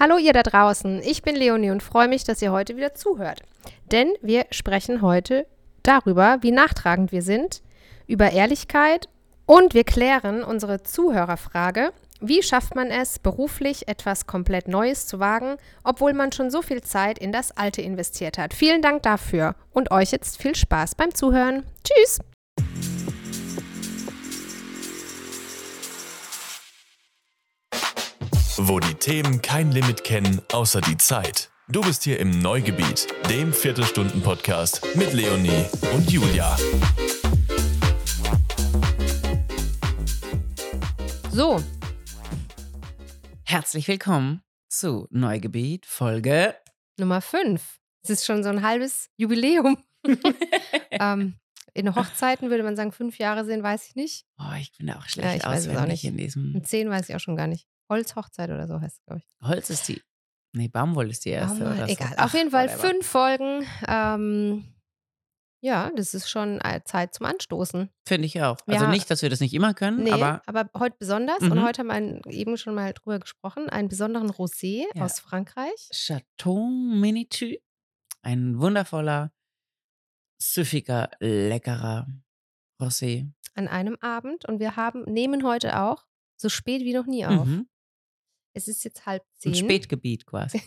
Hallo ihr da draußen, ich bin Leonie und freue mich, dass ihr heute wieder zuhört. Denn wir sprechen heute darüber, wie nachtragend wir sind, über Ehrlichkeit und wir klären unsere Zuhörerfrage, wie schafft man es, beruflich etwas komplett Neues zu wagen, obwohl man schon so viel Zeit in das Alte investiert hat. Vielen Dank dafür und euch jetzt viel Spaß beim Zuhören. Tschüss! Wo die Themen kein Limit kennen, außer die Zeit. Du bist hier im Neugebiet, dem Viertelstunden-Podcast mit Leonie und Julia. So, Herzlich willkommen zu Neugebiet Folge. Nummer 5. Es ist schon so ein halbes Jubiläum. ähm, in Hochzeiten würde man sagen, fünf Jahre sind, weiß ich nicht. Oh, ich bin da auch Ja, schlecht ich weiß es auch auswendig nicht. in diesem. Und zehn weiß ich auch schon gar nicht. Holzhochzeit oder so heißt es, glaube ich. Holz ist die. Nee, Baumwolle ist die erste. Baumwolle, oder so. egal. Ach, Auf jeden Fall whatever. fünf Folgen. Ähm, ja, das ist schon äh, Zeit zum Anstoßen. Finde ich auch. Also Ja. nicht, dass wir das nicht immer können, Nee, aber aber, heute besonders. Und Mhm. heute haben wir eben schon mal drüber gesprochen. Einen besonderen Rosé Ja. aus Frankreich. Chateau Minitu. Ein wundervoller, süffiger, leckerer Rosé. An einem Abend. Und wir haben, nehmen heute auch so spät wie noch nie auf. Mhm. Es ist jetzt halb zehn. Ein Spätgebiet quasi.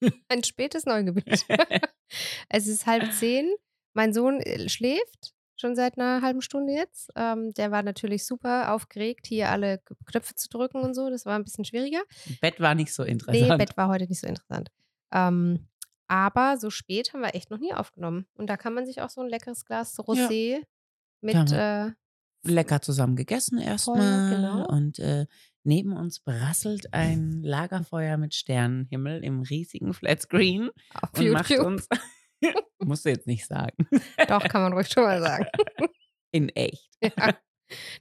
Ein spätes Neugebiet. es ist halb zehn. Mein Sohn äh, schläft schon seit einer halben Stunde jetzt. Ähm, der war natürlich super aufgeregt, hier alle Knöpfe zu drücken und so. Das war ein bisschen schwieriger. Bett war nicht so Nee, interessant. Bett war heute nicht so interessant. Ähm, aber so spät haben wir echt noch nie aufgenommen. Und da kann man sich auch so ein leckeres Glas Rosé mit Kann äh, lecker zusammen gegessen erstmal. genau. Und äh, neben uns brasselt ein Lagerfeuer mit Sternenhimmel im riesigen Flatscreen auf und macht YouTube. uns. Musst du jetzt nicht sagen. Doch, kann man ruhig schon mal sagen. In echt. ja.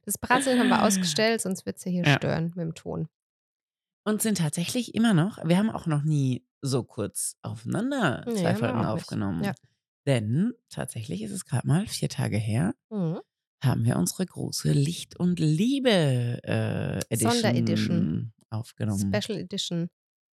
Das Prasseln haben wir ausgestellt, sonst wird es ja hier Ja. stören mit dem Ton. Und sind tatsächlich immer noch, wir haben auch noch nie so kurz aufeinander Nee, zwei Folgen aufgenommen. Ja. Denn tatsächlich ist es gerade mal vier Tage her, Mhm. Haben wir unsere große Licht und Liebe äh, Edition Sonderedition. aufgenommen. Special Edition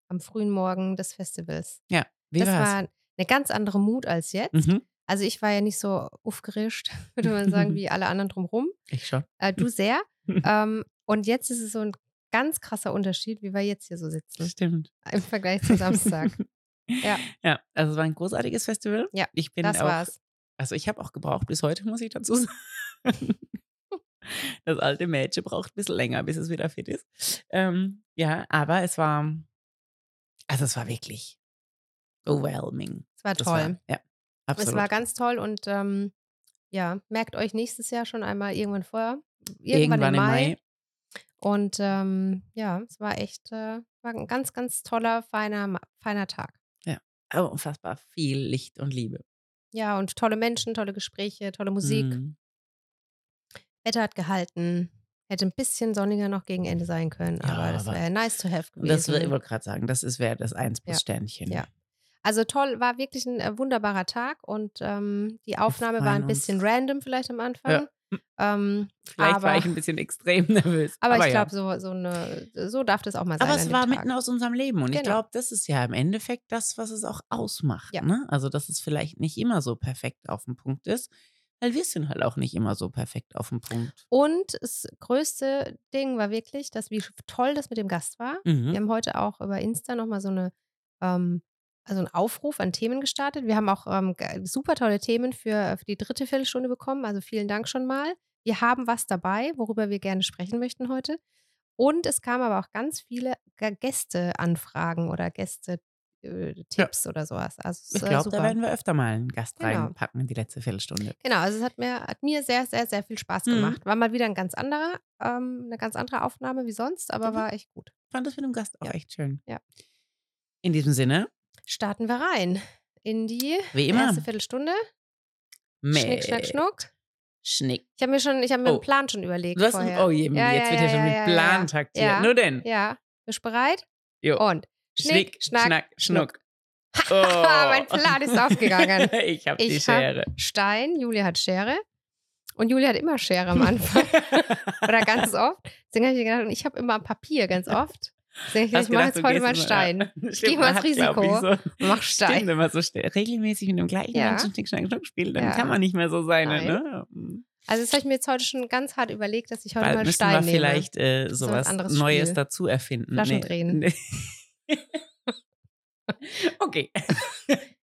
am frühen Morgen des Festivals. Ja, wie das war's? war eine ganz andere Mut als jetzt. mhm. Also ich war ja nicht so aufgerischt, würde man sagen, wie alle anderen drumherum. Ich schon. Äh, du sehr. ähm, und jetzt ist es so ein ganz krasser Unterschied, wie wir jetzt hier so sitzen Stimmt. im Vergleich zum Samstag. Ja. Ja, also es war ein großartiges Festival. Ja, ich bin das auch, war's. Also ich habe auch gebraucht bis heute, muss ich dazu sagen. Das alte Mädchen braucht ein bisschen länger, bis es wieder fit ist. Ähm, ja, aber es war, also es war wirklich overwhelming. Es war Das toll. War, ja, absolut. es war ganz toll und ähm, ja, merkt euch nächstes Jahr schon einmal irgendwann vorher. Irgendwann im Mai. Und ähm, ja, es war echt, äh, war ein ganz, ganz toller, feiner, feiner Tag. Oh, unfassbar viel Licht und Liebe. Ja, und tolle Menschen, tolle Gespräche, tolle Musik. Mm. Wetter hat gehalten. Hätte ein bisschen sonniger noch gegen Ende sein können, Ja, aber das aber wäre nice to have Und das gewesen. ich wollte gerade sagen, das ist wäre das eins plus Ja. Sternchen. Ja. Also toll, war wirklich ein äh, wunderbarer Tag und ähm, die Aufnahme war ein bisschen uns. random vielleicht am Anfang. Ähm, Vielleicht aber, war ich ein bisschen extrem nervös. aber ich ja. glaube, so, so, eine, so darf das auch mal sein. Aber es war Tag. mitten aus unserem Leben und ich Genau. glaube, das ist ja im Endeffekt das, was es auch ausmacht. Ja. Ne? Also, dass es vielleicht nicht immer so perfekt auf dem Punkt ist, weil wir sind halt auch nicht immer so perfekt auf dem Punkt. Und das größte Ding war wirklich, dass wie toll das mit dem Gast war. Mhm. Wir haben heute auch über Insta nochmal so eine, ähm, also einen Aufruf an Themen gestartet. Wir haben auch ähm, super tolle Themen für, für die dritte Viertelstunde bekommen. Also vielen Dank schon mal. Wir haben was dabei, worüber wir gerne sprechen möchten heute. Und es kamen aber auch ganz viele Gästeanfragen oder Gäste-Tipps oder sowas. Also Ich äh, glaube, da werden wir öfter mal einen Gast Genau. reinpacken in die letzte Viertelstunde. Genau, also es hat mir, hat mir sehr, sehr, sehr viel Spaß Mhm. gemacht. War mal wieder ein ganz anderer, ähm, eine ganz andere Aufnahme wie sonst, aber Mhm. war echt gut. Ich fand das mit dem Gast auch Ja. echt schön. Ja. In diesem Sinne, Starten wir rein in die erste Viertelstunde. Schnick, schnack, schnuck. Schnick. Ich habe mir schon, ich habe mir Oh. einen Plan schon überlegt Du hast vorher. ein, oh je, Ja, jetzt ja, wird ja ja, schon ja, mit ja, Plan ja. taktiert. Ja. Nur denn. Ja, bist du bereit? Jo. Und Schnick, Schnack, schnuck. mein Plan ist aufgegangen. ich habe die Ich hab- Schere. Stein, Julia hat Schere. Und Julia hat immer Schere am Anfang. Oder ganz oft. Deswegen habe ich gedacht, und ich habe immer Papier ganz oft. Ich denke, ich mache jetzt heute mal Stein. Ich gehe mal ins Risiko. So, mach Stein. Stimmt, wenn man so regelmäßig mit dem gleichen ja. Menschen Schnick, Schnack, Schnuck spielt, dann ja. kann man nicht mehr so sein. Ne? Mhm. Also das habe ich mir jetzt heute schon ganz hart überlegt, dass ich heute Bald mal Stein wir nehme. vielleicht äh, sowas so Neues dazu erfinden. Flaschen nee. drehen. Nee. okay.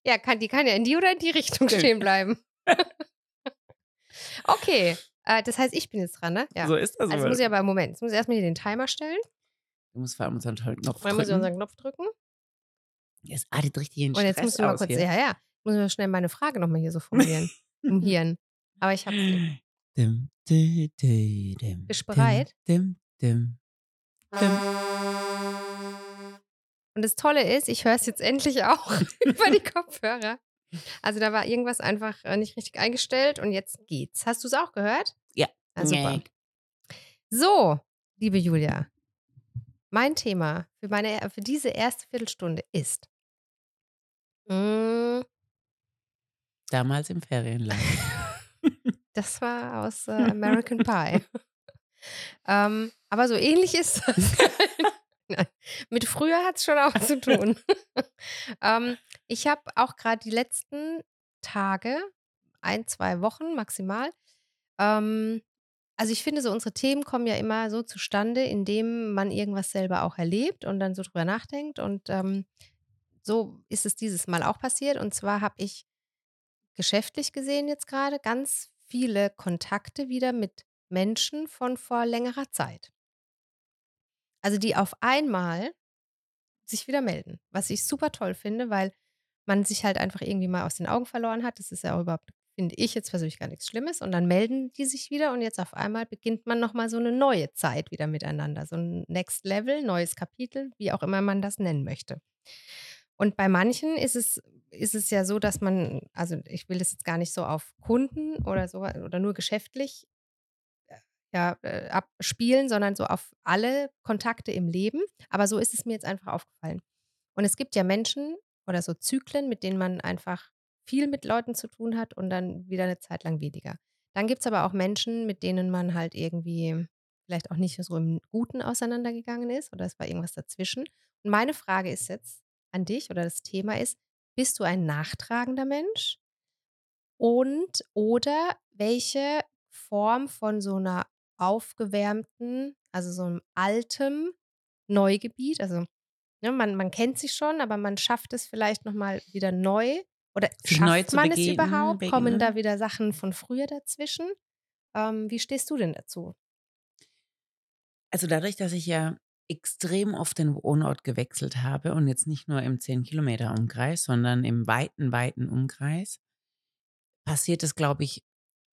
Ja, kann, die kann ja in die oder in die Richtung stehen bleiben. okay. Äh, das heißt, ich bin jetzt dran, ne? Ja. So ist das. Also muss ich aber im Moment, jetzt muss ich erstmal hier den Timer stellen. Du musst vor allem unseren tollen Knopf drücken. Dann muss ich unseren Knopf drücken. Jetzt artet richtig in Und jetzt muss ich mal kurz, hier. ja, ja, muss ich mal schnell meine Frage nochmal hier so formulieren. Im Hirn. Aber ich habe sie. Dim, dim, dim, Bist du bereit? Dim, dim, dim. Und das Tolle ist, ich höre es jetzt endlich auch über die Kopfhörer. Also da war irgendwas einfach äh, nicht richtig eingestellt und jetzt geht's. Hast du es auch gehört? Ja. Ah, super. So, liebe Julia, mein Thema für, meine, für diese erste Viertelstunde ist. Mm, Damals im Ferienland. das war aus äh, American Pie. ähm, aber so ähnlich ist das. Mit früher hat es schon auch zu tun. ähm, ich habe auch gerade die letzten Tage, ein, zwei Wochen maximal, ähm, also ich finde so, unsere Themen kommen ja immer so zustande, indem man irgendwas selber auch erlebt und dann so drüber nachdenkt. Und ähm, so ist es dieses Mal auch passiert. Und zwar habe ich geschäftlich gesehen jetzt gerade ganz viele Kontakte wieder mit Menschen von vor längerer Zeit. Also die auf einmal sich wieder melden, was ich super toll finde, weil man sich halt einfach irgendwie mal aus den Augen verloren hat. Das ist ja auch überhaupt, finde ich jetzt persönlich gar nichts Schlimmes. Und dann melden die sich wieder und jetzt auf einmal beginnt man nochmal so eine neue Zeit wieder miteinander. So ein Next Level, neues Kapitel, wie auch immer man das nennen möchte. Und bei manchen ist es, ist es ja so, dass man, also ich will das jetzt gar nicht so auf Kunden oder so oder nur geschäftlich ja, äh, abspielen, sondern so auf alle Kontakte im Leben. Aber so ist es mir jetzt einfach aufgefallen. Und es gibt ja Menschen oder so Zyklen, mit denen man einfach viel mit Leuten zu tun hat und dann wieder eine Zeit lang weniger. Dann gibt es aber auch Menschen, mit denen man halt irgendwie vielleicht auch nicht so im Guten auseinandergegangen ist oder es war irgendwas dazwischen. Und meine Frage ist jetzt an dich oder das Thema ist, bist du ein nachtragender Mensch? Und oder welche Form von so einer aufgewärmten, also so einem altem Neugebiet. Also ne, man, man kennt sich schon, aber man schafft es vielleicht nochmal wieder neu. Oder schafft neu man es überhaupt? Begegnen. Kommen da wieder Sachen von früher dazwischen? Ähm, wie stehst du denn dazu? Also dadurch, dass ich ja extrem oft den Wohnort gewechselt habe und jetzt nicht nur im 10 Kilometer Umkreis, sondern im weiten, weiten Umkreis, passiert es, glaube ich,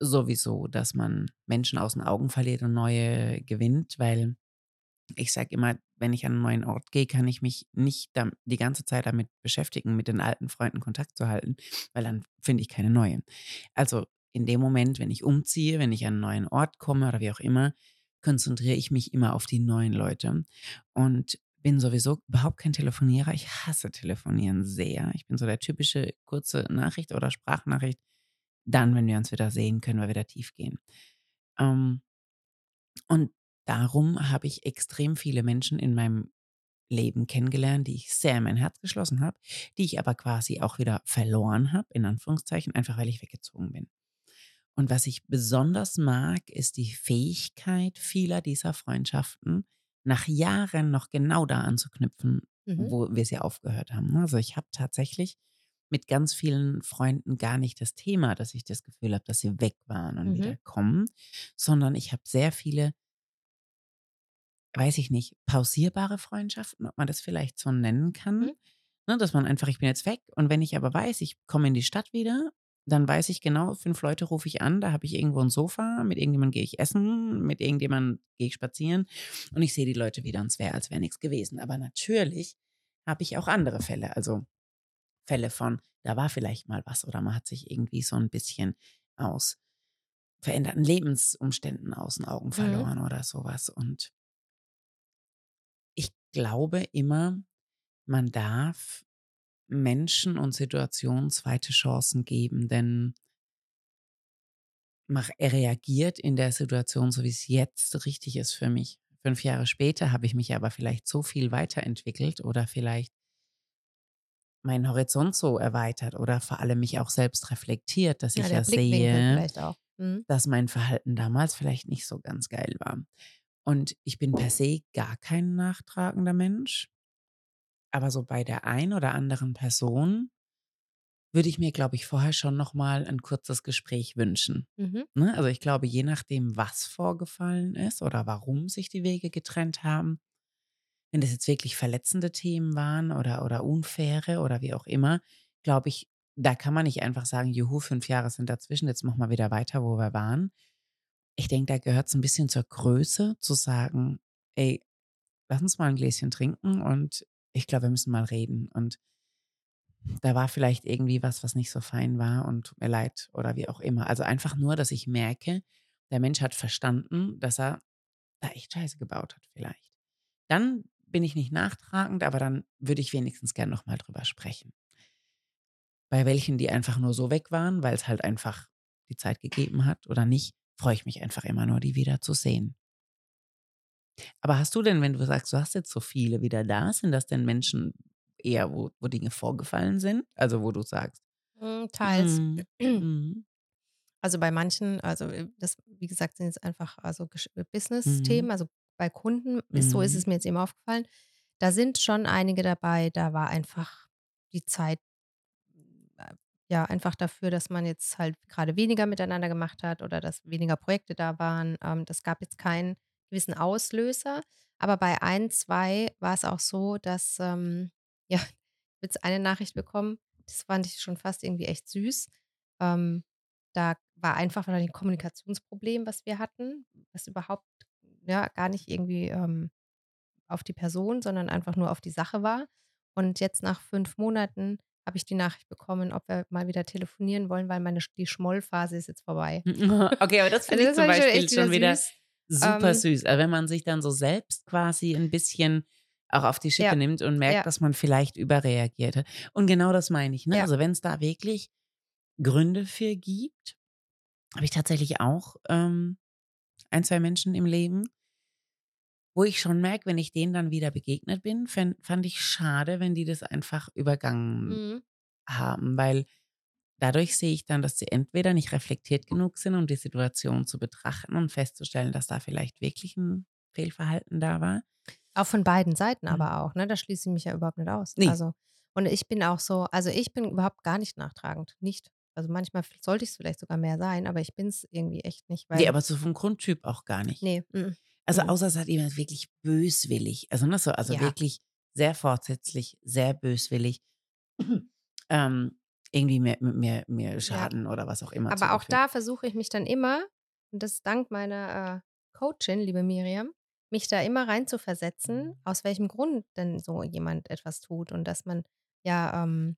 sowieso, dass man Menschen aus den Augen verliert und neue gewinnt, weil ich sage immer, wenn ich an einen neuen Ort gehe, kann ich mich nicht die ganze Zeit damit beschäftigen, mit den alten Freunden Kontakt zu halten, weil dann finde ich keine neuen. Also in dem Moment, wenn ich umziehe, wenn ich an einen neuen Ort komme oder wie auch immer, konzentriere ich mich immer auf die neuen Leute und bin sowieso überhaupt kein Telefonierer. Ich hasse Telefonieren sehr. Ich bin so der typische kurze Nachricht oder Sprachnachricht dann, wenn wir uns wieder sehen, können wir wieder tief gehen. Ähm, und darum habe ich extrem viele Menschen in meinem Leben kennengelernt, die ich sehr in mein Herz geschlossen habe, die ich aber quasi auch wieder verloren habe, in Anführungszeichen, einfach weil ich weggezogen bin. Und was ich besonders mag, ist die Fähigkeit vieler dieser Freundschaften, nach Jahren noch genau da anzuknüpfen, mhm. wo wir sie aufgehört haben. Also ich habe tatsächlich mit ganz vielen Freunden gar nicht das Thema, dass ich das Gefühl habe, dass sie weg waren und mhm. wieder kommen, sondern ich habe sehr viele, weiß ich nicht, pausierbare Freundschaften, ob man das vielleicht so nennen kann. Mhm. Ne, dass man einfach, ich bin jetzt weg und wenn ich aber weiß, ich komme in die Stadt wieder, dann weiß ich genau, fünf Leute rufe ich an, da habe ich irgendwo ein Sofa, mit irgendjemandem gehe ich essen, mit irgendjemandem gehe ich spazieren und ich sehe die Leute wieder und es wäre, als wäre nichts gewesen. Aber natürlich habe ich auch andere Fälle. Also Fälle von, da war vielleicht mal was oder man hat sich irgendwie so ein bisschen aus veränderten Lebensumständen aus den Augen mhm. verloren mhm. oder sowas. Und ich glaube immer, man darf Menschen und Situationen zweite Chancen geben, denn er reagiert in der Situation, so wie es jetzt richtig ist für mich, fünf Jahre später habe ich mich aber vielleicht so viel weiterentwickelt oder vielleicht meinen Horizont so erweitert oder vor allem mich auch selbst reflektiert, dass Ja, ich ja sehe, vielleicht auch. Mhm. dass mein Verhalten damals vielleicht nicht so ganz geil war. Und ich bin per se gar kein nachtragender Mensch, aber so bei der ein oder anderen Person würde ich mir, glaube ich, vorher schon noch mal ein kurzes Gespräch wünschen. Mhm. Ne? Also ich glaube, je nachdem, was vorgefallen ist oder warum sich die Wege getrennt haben, wenn das jetzt wirklich verletzende Themen waren oder, oder unfaire oder wie auch immer, glaube ich, da kann man nicht einfach sagen, juhu, fünf Jahre sind dazwischen, jetzt machen wir wieder weiter, wo wir waren. Ich denke, da gehört es ein bisschen zur Größe, zu sagen, ey, lass uns mal ein Gläschen trinken und ich glaube, wir müssen mal reden. Und da war vielleicht irgendwie was, was nicht so fein war und tut mir leid oder wie auch immer. Also einfach nur, dass ich merke, der Mensch hat verstanden, dass er da echt Scheiße gebaut hat vielleicht. Dann bin ich nicht nachtragend, aber dann würde ich wenigstens gern noch mal drüber sprechen. Bei welchen, die einfach nur so weg waren, weil es halt einfach die Zeit gegeben hat oder nicht, freue ich mich einfach immer nur, die wieder zu sehen. Aber hast du denn, wenn du sagst, du hast jetzt so viele wieder da, sind das denn Menschen eher, wo, wo Dinge vorgefallen sind? Also wo du sagst, Mm, Teils. mm, mm, Also bei manchen, also äh, das, wie gesagt, sind jetzt einfach also äh, Business-Themen. Also bei Kunden ist so ist es mir jetzt eben aufgefallen. Da sind schon einige dabei, da war einfach die Zeit äh, ja einfach dafür, dass man jetzt halt gerade weniger miteinander gemacht hat oder dass weniger Projekte da waren. Ähm, das gab jetzt keinen gewissen Auslöser. Aber bei ein, zwei war es auch so, dass ähm, ja, ich jetzt eine Nachricht bekommen, das fand ich schon fast irgendwie echt süß. Ähm, da war einfach wahrscheinlich ein Kommunikationsproblem, was wir hatten, was überhaupt ja gar nicht irgendwie ähm, auf die Person, sondern einfach nur auf die Sache war. Und jetzt nach fünf Monaten habe ich die Nachricht bekommen, ob wir mal wieder telefonieren wollen, weil meine die Schmollphase ist jetzt vorbei. Okay, aber das Also finde ich zum fand ich schon Beispiel echt schon wieder süß. super Ähm, süß. Also wenn man sich dann so selbst quasi ein bisschen auch auf die Schippe ja, nimmt und merkt, ja, dass man vielleicht überreagiert hat. Und genau das meine ich. Ne? ja. Also wenn es da wirklich Gründe für gibt, habe ich tatsächlich auch ähm, ein, zwei Menschen im Leben, wo ich schon merke, wenn ich denen dann wieder begegnet bin, fand ich schade, wenn die das einfach übergangen Mhm. haben, weil dadurch sehe ich dann, dass sie entweder nicht reflektiert genug sind, um die Situation zu betrachten und festzustellen, dass da vielleicht wirklich ein Fehlverhalten da war. Auch von beiden Seiten Mhm. aber auch, ne? Da schließe ich mich ja überhaupt nicht aus. Nee, Also, und ich bin auch so, also ich bin überhaupt gar nicht nachtragend. Nicht. Also manchmal sollte ich es vielleicht sogar mehr sein, aber ich bin es irgendwie echt nicht, nee, weil, aber so vom Grundtyp auch gar nicht. nee, mm, Also mm, außer es hat jemand wirklich böswillig, also, ne, so, also ja, wirklich sehr fortsätzlich, sehr böswillig, ähm, irgendwie mir, mir, mir ja. Schaden oder was auch immer Aber auch da versuche ich mich dann immer, und das ist dank meiner äh, Coachin, liebe Miriam, mich da immer rein zu versetzen, aus welchem Grund denn so jemand etwas tut und dass man ja ähm,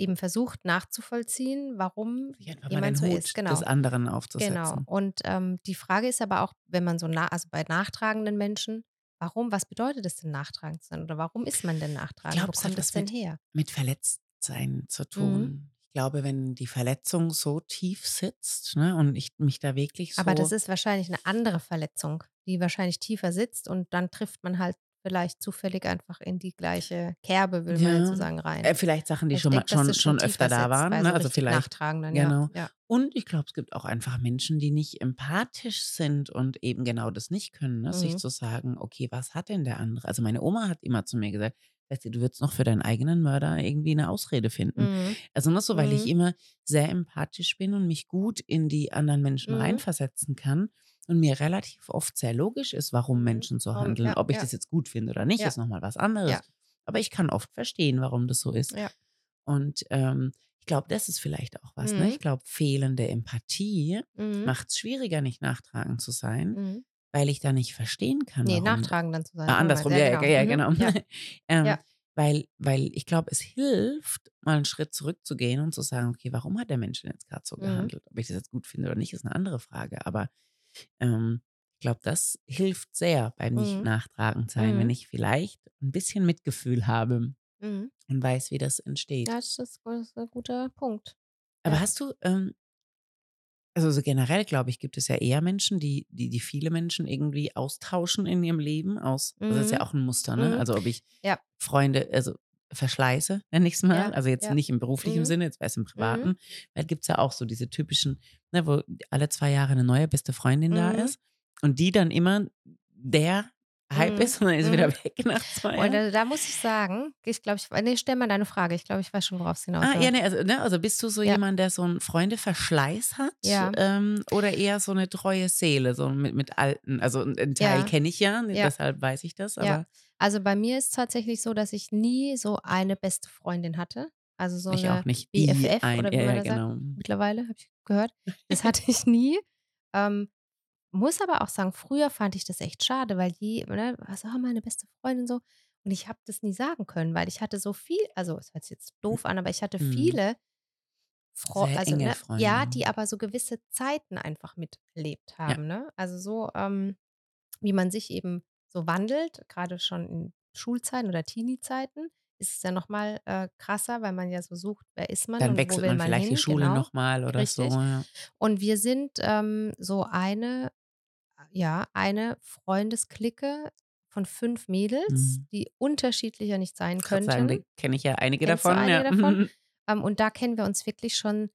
eben versucht nachzuvollziehen, warum jemand so Hut ist. des Genau. anderen Genau. aufzusetzen. Und ähm, die Frage ist aber auch, wenn man so nah, also bei nachtragenden Menschen, warum, was bedeutet es denn nachtragend zu sein? Oder warum ist man denn nachtragend? Wo es hat kommt es was denn mit, her? mit Verletztsein zu Mhm. tun. Ich glaube, wenn die Verletzung so tief sitzt ne, und ich mich da wirklich Aber das so, ist wahrscheinlich eine andere Verletzung, die wahrscheinlich tiefer sitzt und dann trifft man halt vielleicht zufällig einfach in die gleiche Kerbe, will man jetzt so ja, sagen, rein. äh, vielleicht Sachen, die Ich schon, dass schon, schon schon öfter da waren. Ne? so Also vielleicht, ja. genau. Ja. Und ich glaube, es gibt auch einfach Menschen, die nicht empathisch sind und eben genau das nicht können, ne? sich Mhm. zu sagen, okay, was hat denn der andere? Also meine Oma hat immer zu mir gesagt, du, würdest noch für deinen eigenen Mörder irgendwie eine Ausrede finden. Mhm. Also nur so, weil ich Mhm. immer sehr empathisch bin und mich gut in die anderen Menschen Mhm. reinversetzen kann und mir relativ oft sehr logisch ist, warum Mhm. Menschen so handeln. Ja, Ob ich ja, das jetzt gut finde oder nicht, ja, ist nochmal was anderes. ja, Aber ich kann oft verstehen, warum das so ist. ja. Und ähm, ich glaube, das ist vielleicht auch was. Ne? Ich Mhm. glaube, fehlende Empathie Mhm. macht es schwieriger, nicht nachtragend zu sein, Mhm. weil ich da nicht verstehen kann, Nee, nachtragend dann zu sein. Ah, andersrum, ja, Ja, ja, ja, genau. genau. Mhm. Ja, ähm, ja. weil, weil ich glaube, es hilft, mal einen Schritt zurückzugehen und zu sagen, okay, warum hat der Mensch denn jetzt gerade so Mhm. gehandelt? Ob ich das jetzt gut finde oder nicht, ist eine andere Frage. Aber ähm, ich glaube, das hilft sehr beim nicht Mhm. nachtragend sein, wenn Mhm. ich vielleicht ein bisschen Mitgefühl habe Mhm. und weiß, wie das entsteht. Ja, das ist, das ist ein guter Punkt. Aber Ja. hast du, ähm, Also so generell, glaube ich, gibt es ja eher Menschen, die, die, die viele Menschen irgendwie austauschen in ihrem Leben aus. Das ist ja Mhm. auch ein Muster, ne? Mhm. Also ob ich Ja. Freunde, also verschleiße, nenne ich es mal. Ja, Also jetzt ja. nicht im beruflichen Mhm. Sinne, jetzt wäre es im privaten. Weil gibt es ja auch so diese typischen, ne, wo alle zwei Jahre eine neue beste Freundin da Mhm. ist und die dann immer der Hype Mhm. ist und dann ist sie wieder Mhm. weg nach zwei Und Jahren. äh, da muss ich sagen, ich glaube, ich, nee, stell mal deine Frage. Ich glaube, ich weiß schon, worauf es hinaus Ah, ja, läuft. ne, also, ne, also bist du so Ja. jemand, der so einen Freundeverschleiß hat? Ja. Ähm, oder eher so eine treue Seele, so mit, mit alten? Also einen Teil Ja. kenne ich ja, deshalb weiß ich das, aber Ja. Also bei mir ist tatsächlich so, dass ich nie so eine beste Freundin hatte. Also so ich eine auch nicht. Die BFF ein, oder wie man ja, das sagt. genau. mittlerweile, habe ich gehört. Das hatte ich nie. Ähm, muss aber auch sagen, früher fand ich das echt schade, weil die, ne, was, oh, meine beste Freundin so. Und ich habe das nie sagen können, weil ich hatte so viel, also es hört sich jetzt doof an, aber ich hatte Mhm. viele Fro Sehr also, ne, ja, Freundinnen. die aber so gewisse Zeiten einfach miterlebt haben, ne? Also so, ähm, wie man sich eben so wandelt, gerade schon in Schulzeiten oder Teenie-Zeiten, ist es ja noch mal äh, krasser, weil man ja so sucht, wer ist man Dann und wo wechselt will man man vielleicht hin, die Schule genau. nochmal oder Richtig. so. Ja. Und wir sind ähm, so eine, ja, eine Freundesklicke von fünf Mädels, Mhm. die unterschiedlicher nicht sein könnten. kenne ich ja einige Kennst davon. einige ja. davon? Ähm, und da kennen wir uns wirklich schon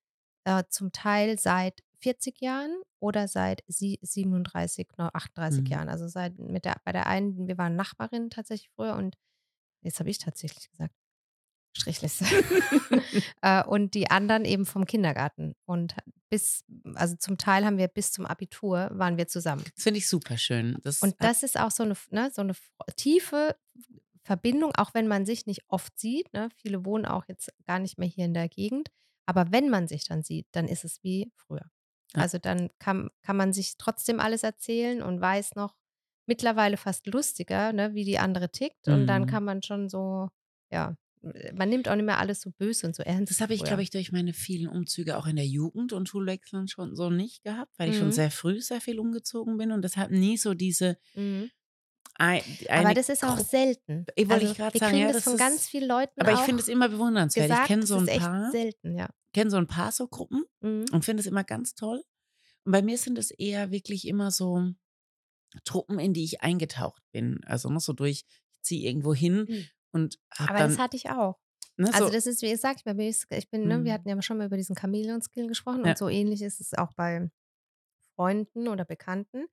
äh, zum Teil seit 40 Jahren oder seit sie 37, no, 38 Mhm. Jahren. Also seit mit der, bei der einen, wir waren Nachbarinnen tatsächlich früher und jetzt habe ich tatsächlich gesagt, Strichliste. äh, und die anderen eben vom Kindergarten. Und bis, also zum Teil haben wir bis zum Abitur waren wir zusammen. Das finde ich super schön. Das Und das ist auch so eine, ne, so eine tiefe Verbindung, auch wenn man sich nicht oft sieht. Ne? Viele wohnen auch jetzt gar nicht mehr hier in der Gegend. Aber wenn man sich dann sieht, dann ist es wie früher. Ja. Also dann kann, kann man sich trotzdem alles erzählen und weiß noch mittlerweile fast lustiger, ne, wie die andere tickt. Und dann Mhm. kann man schon so, ja, man nimmt auch nicht mehr alles so böse und so ernst. Das habe ich, glaube ich, durch meine vielen Umzüge auch in der Jugend und Schulwechseln schon so nicht gehabt, weil ich schon Mhm. sehr früh sehr viel umgezogen bin und deshalb nie so diese Mhm. ein, Aber das ist auch selten. Ich wollte also, ich gerade sagen, kriegen ja, das das von ist- ganz vielen Leuten Aber ich finde es immer bewundernswert. gesagt, ich kenne so ein paar, selten, ja. kenne so ein paar so Gruppen Mhm. und finde es immer ganz toll. Und bei mir sind es eher wirklich immer so Truppen, in die ich eingetaucht bin. Also noch so durch, ich ziehe irgendwo hin Mhm. Und Aber dann. das hatte ich auch. ne, Also so, das ist, wie gesagt, mir ist, ich bin, ne, wir Mhm. hatten ja schon mal über diesen Chamäleon-Skill gesprochen Ja. und so ähnlich ist es auch bei Freunden oder Bekannten.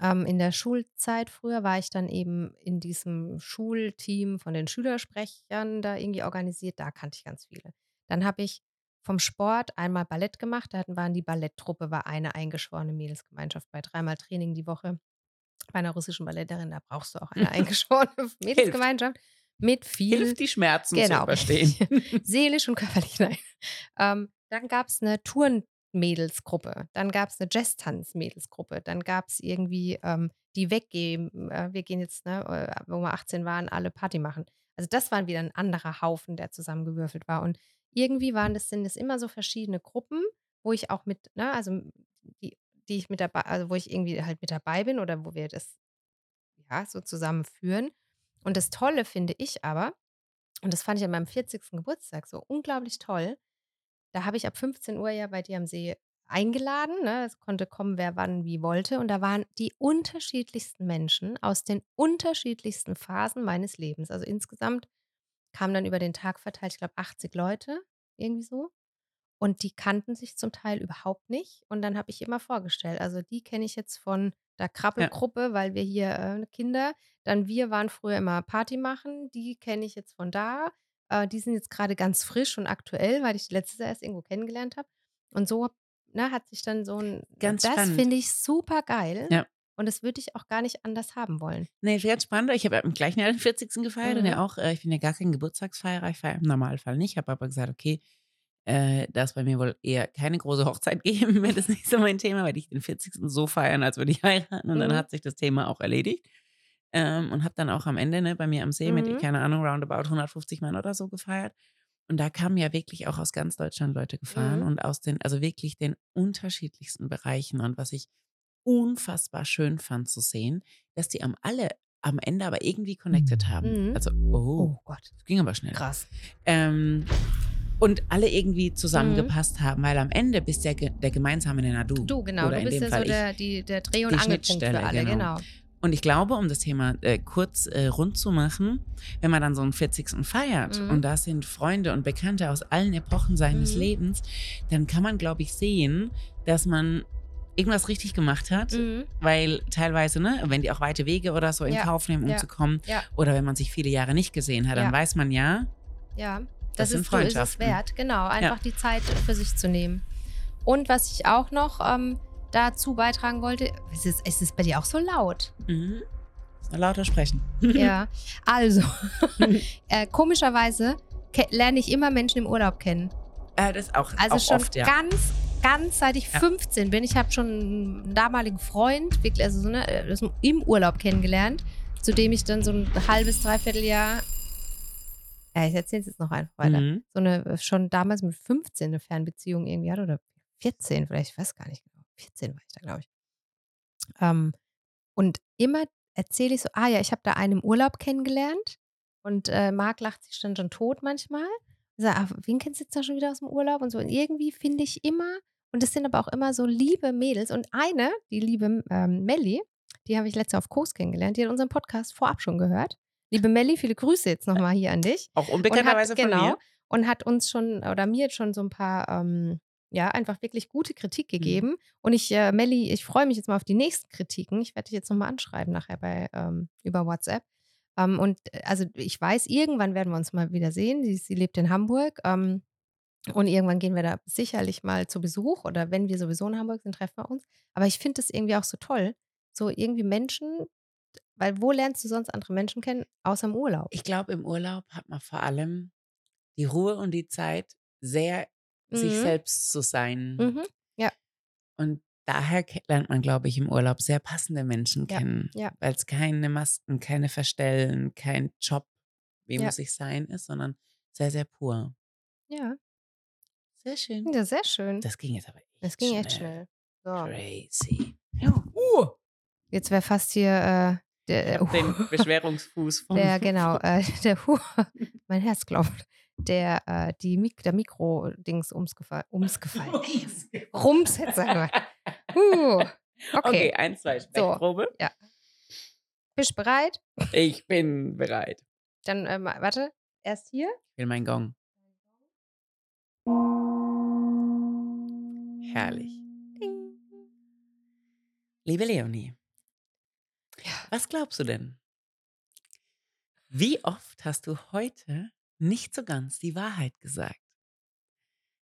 Ähm, in der Schulzeit früher war ich dann eben in diesem Schulteam von den Schülersprechern da irgendwie organisiert. Da kannte ich ganz viele. Dann habe ich vom Sport einmal Ballett gemacht. Da hatten, waren die Balletttruppe, war eine eingeschworene Mädelsgemeinschaft bei dreimal Training die Woche. Bei einer russischen Balletterin, da brauchst du auch eine eingeschworene Mädelsgemeinschaft mit viel hilft die Schmerzen zu Genau. überstehen. seelisch und körperlich, nein. Ähm, dann gab es eine Tourenmädelsgruppe, dann gab es eine Jazz-Tanz-Mädelsgruppe, dann gab es irgendwie ähm, die weggehen, äh, wir gehen jetzt, ne, äh, wo wir 18 waren, alle Party machen. Also das war wieder ein anderer Haufen, der zusammengewürfelt war. Und irgendwie waren das, sind es immer so verschiedene Gruppen, wo ich auch mit, ne, also die, die ich mit dabei, also wo ich irgendwie halt mit dabei bin oder wo wir das ja so zusammenführen. Und das Tolle finde ich aber, und das fand ich an meinem 40. Geburtstag so unglaublich toll. Da habe ich ab 15 Uhr ja bei dir am See eingeladen. Ne? Es konnte kommen, wer wann wie wollte. Und da waren die unterschiedlichsten Menschen aus den unterschiedlichsten Phasen meines Lebens. Also insgesamt kamen dann über den Tag verteilt, ich glaube, 80 Leute, irgendwie so. Und die kannten sich zum Teil überhaupt nicht. Und dann habe ich immer vorgestellt. Also die kenne ich jetzt von der Krabbelgruppe, weil wir hier äh, Kinder, dann wir waren früher immer Party machen, die kenne ich jetzt von da. Äh, die sind jetzt gerade ganz frisch und aktuell, weil ich die letztes Jahr erst irgendwo kennengelernt habe. Und so ne, hat sich dann so ein. Ganz das finde ich super geil. Ja. Und das würde ich auch gar nicht anders haben wollen. Nee, ganz spannend. Ich habe im gleichen Jahr den 40. gefeiert und Mhm. ja auch, äh, ich bin ja gar kein Geburtstagsfeierer, ich feiere im Normalfall nicht, habe aber gesagt, okay, äh, da es bei mir wohl eher keine große Hochzeit geben, wäre das nicht so mein Thema, weil ich den 40. so feiern, als würde ich heiraten und dann Mhm. hat sich das Thema auch erledigt. Ähm, und habe dann auch am Ende ne, bei mir am See Mhm. mit, keine Ahnung, roundabout 150 Mann oder so gefeiert. Und da kamen ja wirklich auch aus ganz Deutschland Leute gefahren Mhm. und aus den, also wirklich den unterschiedlichsten Bereichen. Und was ich unfassbar schön fand zu sehen, dass die am alle am Ende aber irgendwie connected haben. Mhm. Also, oh, Oh Gott, das ging aber schnell. krass. Ähm, und alle irgendwie Mhm. zusammengepasst haben, weil am Ende bist der, ge- der gemeinsame Nenner du. Du, genau. Oder du bist ja Fall so der, die, der Dreh- und Angelpunkt für alle, genau. genau. Und ich glaube, um das Thema äh, kurz äh, rund zu machen, wenn man dann so einen 40. feiert Mhm. und da sind Freunde und Bekannte aus allen Epochen seines Mhm. Lebens, dann kann man, glaube ich, sehen, dass man irgendwas richtig gemacht hat, Mhm. weil teilweise, ne, wenn die auch weite Wege oder so in Ja, Kauf nehmen, um ja, zu kommen, ja. oder wenn man sich viele Jahre nicht gesehen hat, dann Ja. weiß man ja, Ja, Das das, ist, ist es wert. Genau, einfach die Zeit für sich zu nehmen. Und was ich auch noch ähm, dazu beitragen wollte, ist es, ist es bei dir auch so laut? mhm, lauter sprechen. ja, also, äh, komischerweise lerne ich immer Menschen im Urlaub kennen. Äh, das auch, Also auch schon oft, ja. ganz, ganz seit ich Ja. 15 bin. Ich habe schon einen damaligen Freund, wirklich, also so, ne, äh, im Urlaub kennengelernt, zu dem ich dann so ein halbes, dreiviertel Jahr, ja, ich erzähle es jetzt noch einfach weiter, Mhm. so eine, äh, schon damals mit 15 eine Fernbeziehung irgendwie hatte oder 14 vielleicht, ich weiß gar nicht genau. 14 war ich da, glaube ich. Ähm, und immer erzähle ich so, ah ja, ich habe da einen im Urlaub kennengelernt und äh, Marc lacht sich dann schon tot manchmal. Ich sag, ah, wen kennst du jetzt da schon wieder aus dem Urlaub und so. Und irgendwie finde ich immer, und es sind aber auch immer so liebe Mädels. Und eine, die liebe ähm, Melli, die habe ich letzte auf Kurs kennengelernt, die hat unseren Podcast vorab schon gehört. Liebe Melli, viele Grüße jetzt nochmal hier an dich. Auch unbekannterweise von genau, mir. und hat uns schon oder mir schon so ein paar ähm, ja einfach wirklich gute Kritik Mhm. gegeben. Und ich äh, Melli ich freue mich jetzt mal auf die nächsten Kritiken. Ich werde dich jetzt nochmal anschreiben nachher bei ähm, über WhatsApp. Ähm, und äh, also ich weiß irgendwann werden wir uns mal wieder sehen. Sie, sie lebt in Hamburg ähm, und irgendwann gehen wir da sicherlich mal zu Besuch oder wenn wir sowieso in Hamburg sind treffen wir uns. Aber ich finde das irgendwie auch so toll so irgendwie Menschen weil wo lernst du sonst andere Menschen kennen außer im Urlaub Ich glaube, im Urlaub hat man vor allem die Ruhe und die Zeit, sehr sich Mhm. selbst zu sein. mhm. Und daher lernt man, glaube ich, im Urlaub sehr passende Menschen Ja, kennen. ja. Weil es keine Masken, keine Verstellen, kein Job, wie Ja. muss ich sein, ist, sondern sehr, sehr pur. ja Sehr schön. Ja, sehr schön. Das ging jetzt aber echt Das ging echt schnell. So. Crazy. Ja. Uh, Jetzt wäre fast hier äh, der, ich hab den Beschwerungsfuß vom der genau, äh, der mein Herz klopft. Der, äh, die Mik der Mikro-Dings umsgefallen. Umsgefallen. Rums jetzt sagen wir. Uh, Okay, okay. eins, zwei, So. Sprechprobe. Bist du bereit? Ich bin bereit. Dann, äh, warte. Erst hier. Ich will meinen Gong. Herrlich. Ding. Liebe Leonie, was glaubst du denn? Wie oft hast du heute nicht so ganz die Wahrheit gesagt?